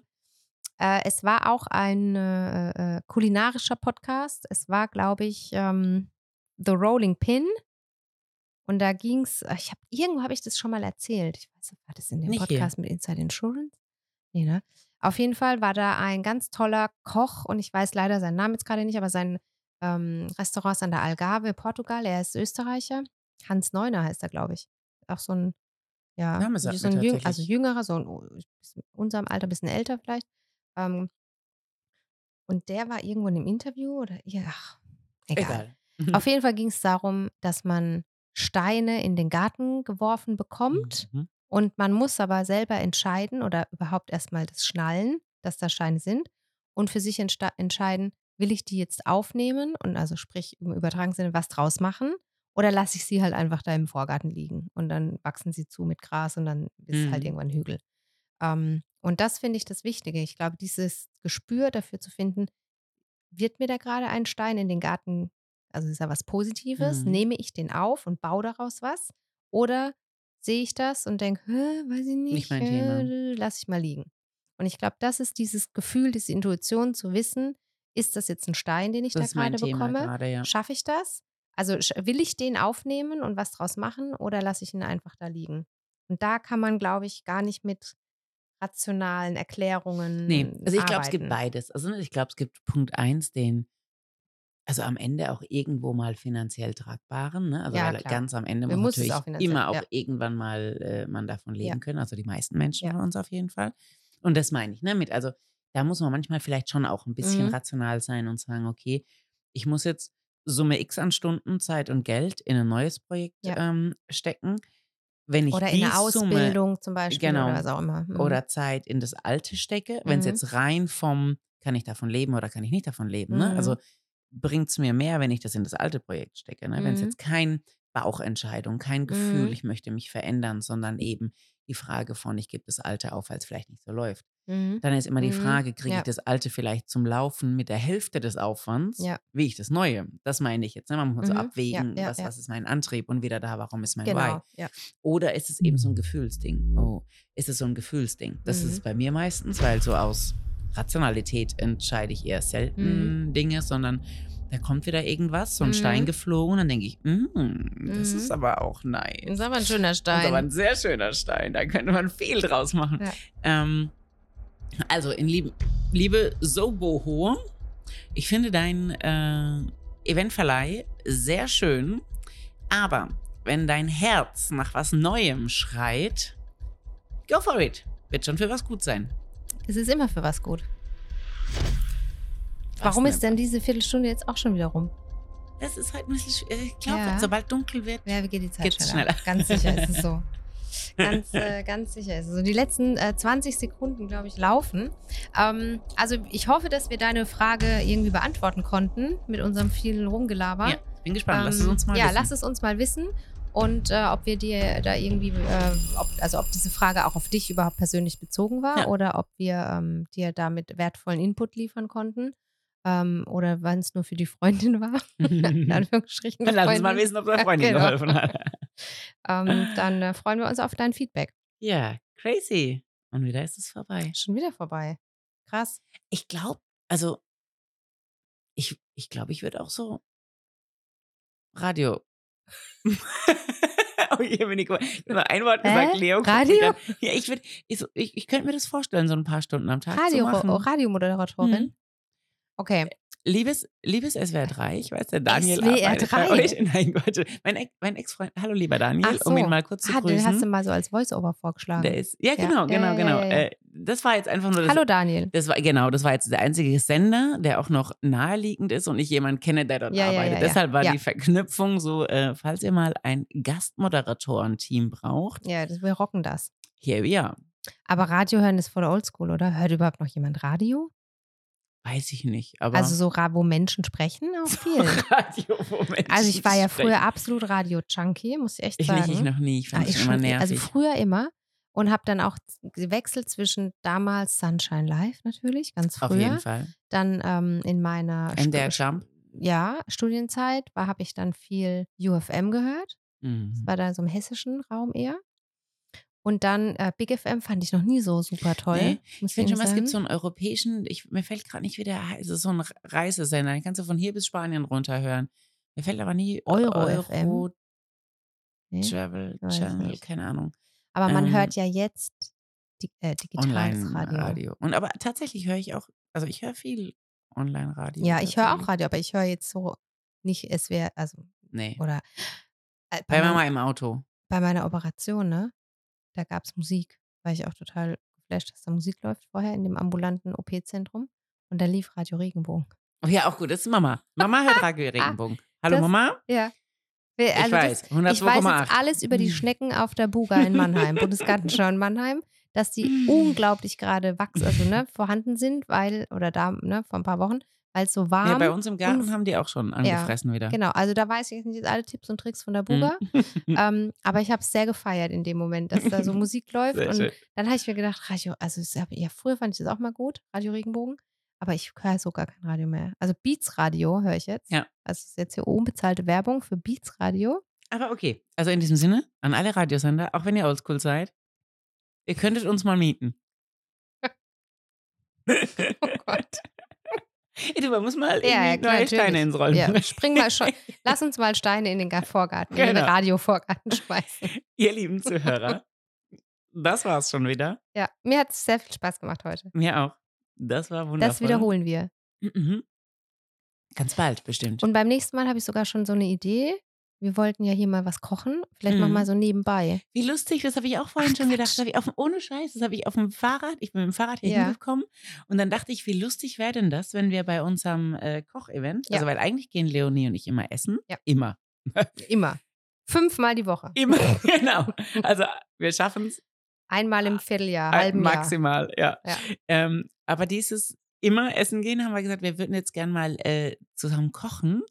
Äh, es war auch ein äh, äh, kulinarischer Podcast. Es war, glaube ich, ähm, The Rolling Pin. Und da ging es, äh, ich habe, irgendwo habe ich das schon mal erzählt. Ich weiß nicht, war das in dem Nicht Podcast hier. mit Inside Insurance? Nee, ne? Auf jeden Fall war da ein ganz toller Koch und ich weiß leider seinen Namen jetzt gerade nicht, aber sein ähm, Restaurant ist an der Algarve, Portugal. Er ist Österreicher. Hans Neuner heißt er, glaube ich. Auch so ein, ja, so ein Jüng, also jüngerer, so ein oh, unserem Alter, bisschen älter vielleicht. Ähm, und der war irgendwo in einem Interview oder, ja, ach, egal. Egal. Auf jeden Fall ging es darum, dass man Steine in den Garten geworfen bekommt Mhm. und man muss aber selber entscheiden oder überhaupt erstmal das schnallen, dass da Steine sind und für sich entscheiden, will ich die jetzt aufnehmen und also sprich im übertragenen Sinne was draus machen oder lasse ich sie halt einfach da im Vorgarten liegen und dann wachsen sie zu mit Gras und dann ist es halt Mhm. irgendwann ein Hügel. Ähm, und das finde ich das Wichtige. Ich glaube, dieses Gespür dafür zu finden, wird mir da gerade ein Stein in den Garten, also ist ja was Positives, Mhm. nehme ich den auf und baue daraus was? Oder sehe ich das und denke, weiß ich nicht, Nicht mein Thema. äh, lass ich mal liegen. Und ich glaube, das ist dieses Gefühl, diese Intuition zu wissen, ist das jetzt ein Stein, den ich Das da gerade bekomme? gerade, ja. Schaffe ich das? Also will ich den aufnehmen und was draus machen oder lasse ich ihn einfach da liegen? Und da kann man, glaube ich, gar nicht mit rationalen Erklärungen Nee, also ich glaube, es gibt beides. Also ne, ich glaube, es gibt Punkt eins, den, also am Ende auch irgendwo mal finanziell tragbaren. Ne? Also Ja, ganz am Ende muss es natürlich auch immer auch ja. irgendwann mal äh, man davon leben Ja. können. Also die meisten Menschen von uns auf jeden Fall. Und das meine ich, ne? Mit, also da muss man manchmal vielleicht schon auch ein bisschen Mhm. rational sein und sagen, okay, ich muss jetzt Summe X an Stunden, Zeit und Geld in ein neues Projekt ähm, stecken. Wenn ich Oder die in eine Summe Ausbildung zum Beispiel genau, oder was auch immer. Mhm. oder Zeit in das Alte stecke, wenn es Mhm. jetzt rein vom, kann ich davon leben oder kann ich nicht davon leben, ne? Mhm. Also bringt es mir mehr, wenn ich das in das alte Projekt stecke. Ne? Wenn es Mhm. jetzt kein Bauchentscheidung, kein Gefühl, Mhm. ich möchte mich verändern, sondern eben die Frage von, ich gebe das Alte auf, weil es vielleicht nicht so läuft. Mhm. Dann ist immer die Mhm. Frage, kriege Ja. ich das Alte vielleicht zum Laufen mit der Hälfte des Aufwands, Ja. wie ich das Neue. Das meine ich jetzt. Ne? Man muss so Mhm. Ja, abwägen, ja, was, was ist mein Antrieb und wieder da, warum ist mein Why. Genau. Ja. Oder ist es eben so ein Gefühlsding? Oh, ist es so ein Gefühlsding? Das ist Mhm. es bei mir meistens, weil so aus Rationalität entscheide ich eher selten Dinge, sondern da kommt wieder irgendwas, so ein Mhm. Stein geflogen, dann denke ich, mm, das Mhm. ist aber auch nice. Ist aber ein schöner Das ist aber Stein. ein sehr schöner Stein, da könnte man viel draus machen. Ja. Ähm, also, in lieb liebe Soboho, ich finde dein äh, Eventverleih sehr schön, aber wenn dein Herz nach was Neuem schreit, go for it. Wird schon für was gut sein. Es ist immer für was gut. Was Warum denn? ist denn diese Viertelstunde jetzt auch schon wieder rum? Das ist halt ein bisschen, schw- ich glaube, Ja. sobald dunkel wird, Ja, wie geht die Zeit schneller? schneller. Ganz sicher ist es so. Ganz, äh, ganz sicher ist es so. Die letzten äh, 20 Sekunden, glaube ich, laufen. Ähm, also ich hoffe, dass wir deine Frage irgendwie beantworten konnten mit unserem vielen Rumgelaber. ja, bin gespannt. Lass es Ähm, uns mal Ja, wissen. lass es uns mal wissen. Und äh, ob wir dir da irgendwie, äh, ob, also ob diese Frage auch auf dich überhaupt persönlich bezogen war Ja. oder ob wir ähm, dir damit wertvollen Input liefern konnten. Ähm, oder wann es nur für die Freundin war. In Anführungsstrichen. Dann lass uns mal wissen, ob der Freundin Genau. geholfen hat. Ähm, dann äh, freuen wir uns auf dein Feedback. Ja, crazy. Und wieder ist es vorbei. Schon wieder vorbei. Krass. Ich glaube, also, ich, ich glaube, ich würde auch so Radio. oh, hier bin ich nur ein Wort Hä? gesagt, Leo. guckt mich Radio? Ja, ich, würd, ich, ich, ich könnte mir das vorstellen, so ein paar Stunden am Tag Radio, zu machen. Radiomoderatorin. Mhm. Okay. Liebes, liebes SWR 3, ich weiß, der Daniel SWR arbeitet bei 3? euch. Nein, Gott, mein, Ex- mein Ex-Freund, hallo lieber Daniel, Ach um ihn so. mal kurz zu Ah, den grüßen. hast du mal so als Voice-Over vorgeschlagen. der ist, ja, genau, ja, genau, genau. ja, ja. Äh, das war jetzt einfach nur das, Hallo Daniel. das war, genau, das war jetzt der einzige Sender, der auch noch naheliegend ist und ich jemanden kenne, der dort arbeitet. Deshalb war die Verknüpfung so, äh, falls ihr mal ein Gastmoderatorenteam braucht, Ja, das, wir rocken das. here we are. Aber Radio hören ist voll oldschool, oder? Hört überhaupt noch jemand Radio? Weiß ich nicht, aber Also so, wo Menschen sprechen, auch viel. Radio, wo Menschen Also ich war ja sprechen. früher absolut Radio-Junkie, muss ich echt Ich sagen. nicht, ich noch nie, ich Ah, fand es ich immer schon, nervig. also früher immer und habe dann auch gewechselt zwischen damals Sunshine Live natürlich, ganz früher. Auf jeden Fall. Dann ähm, in meiner MDR Stu- Jump. ja, Studienzeit habe ich dann viel UFM gehört. Mhm. Das war da so im hessischen Raum eher. Und dann äh, Big FM fand ich noch nie so super toll. Nee, Ich finde schon, ehrlich es gibt so einen europäischen, ich, mir fällt gerade nicht, wie der heißt, es ist so ein Reisesender, den kannst du von hier bis Spanien runterhören. Mir fällt aber nie Euro FM? Euro Nee? Travel Channel, nicht. keine Ahnung. Aber man ähm, hört ja jetzt di äh, digitales Radio. Online-Radio. Und aber tatsächlich höre ich auch, also ich höre viel Online-Radio. Ja, ich höre auch. Radio, aber ich höre jetzt so nicht, es wäre, also, Nee. oder äh, Bei mein- Mama im Auto. bei meiner Operation, ne? Da gab es Musik. War ich auch total geflasht, dass da Musik läuft vorher in dem ambulanten OP-Zentrum. Und da lief Radio Regenbogen. Oh ja, auch gut, das ist Mama. Mama hört Radio Regenbogen. Hallo das- Mama? Ja. Wir- Ich also weiß, Das, ich weiß 102,8. jetzt alles über die Schnecken auf der Buga in Mannheim, Bundesgartenschau in Mannheim, dass die unglaublich gerade wachsen, also ne, vorhanden sind, weil, oder da, ne, vor ein paar Wochen, weil es so warm Ja, bei uns im Garten haben die auch schon angefressen wieder. Genau, also da weiß ich jetzt nicht alle Tipps und Tricks von der Buga. Mhm. Ähm, aber ich habe es sehr gefeiert in dem Moment, dass da so Musik läuft. Sehr und schön. dann habe ich mir gedacht, Radio, also ja, früher fand ich das auch mal gut, Radio Regenbogen. Aber ich höre so gar kein Radio mehr. Also Beats Radio höre ich jetzt. Ja. Also ist jetzt hier unbezahlte Werbung für Beats Radio. Aber okay, also in diesem Sinne, an alle Radiosender, auch wenn ihr oldschool seid, ihr könntet uns mal mieten. Oh Gott. Du, man muss mal Ja, ja, klar, neue natürlich. Steine ins Rollen Ja, spring mal schon. Lass uns mal Steine in den Gar- Vorgarten, in den Genau. Radio-Vorgarten schmeißen. Ihr lieben Zuhörer, das war's schon wieder. Ja, mir hat es sehr viel Spaß gemacht heute. Mir auch. Das war wundervoll. Das wiederholen wir. Mhm. Ganz bald, bestimmt. Und beim nächsten Mal habe ich sogar schon so eine Idee. Wir wollten ja hier mal was kochen. Vielleicht noch Mhm. mal so nebenbei. Wie lustig, das habe ich auch vorhin Ach, schon gedacht. Hab ich auf, ohne Scheiß, das habe ich auf dem Fahrrad, ich bin mit dem Fahrrad hier Ja. hingekommen und dann dachte ich, wie lustig wäre denn das, wenn wir bei unserem äh, Kochevent, Ja. also weil eigentlich gehen Leonie und ich immer essen, Ja. immer, Immer. Fünfmal die Woche. immer, genau. Also wir schaffen es Einmal im Vierteljahr, halben Jahr. maximal, ja. Ja. Ähm, aber dieses immer essen gehen, haben wir gesagt, wir würden jetzt gern mal äh, zusammen kochen.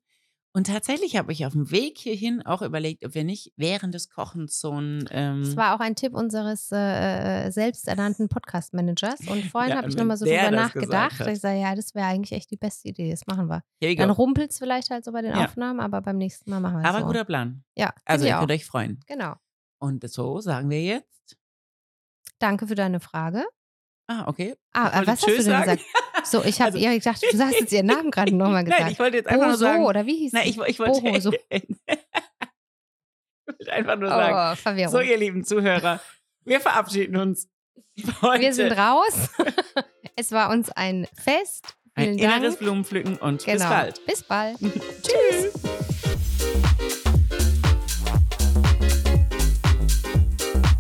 Und tatsächlich habe ich auf dem Weg hierhin auch überlegt, ob wir nicht während des Kochens so ein ähm, Das war auch ein Tipp unseres äh, äh, selbsternannten Podcast-Managers. Und vorhin Ja, habe ich nochmal so drüber nachgedacht. Ich sage, ja, das wäre eigentlich echt die beste Idee. Das machen wir. Dann rumpelt es vielleicht halt so bei den Ja. Aufnahmen, aber beim nächsten Mal machen wir es Aber so. guter Plan. Ja, Also ich ihr könnt euch freuen. Genau. Und so sagen wir jetzt. Danke für deine Frage. Ah, okay. Ah, was hast du denn sagen. gesagt? So, ich habe Also- ihr gedacht, du hast jetzt ihren Namen gerade nochmal gesagt. Nein, ich wollte jetzt einfach nur Boso, sagen. oder wie hieß Nein, ich, ich wollte. Boho, so. ich wollte einfach nur sagen. Oh, Verwirrung. So, ihr lieben Zuhörer, wir verabschieden uns. Heute. wir sind raus. es war uns ein Fest. Ein Vielen inneres Dank. Blumenpflücken und bis Genau. bald. Bis bald. Tschüss.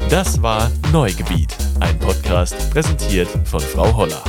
Das war Neugebiet, ein Podcast präsentiert von Frau Holler.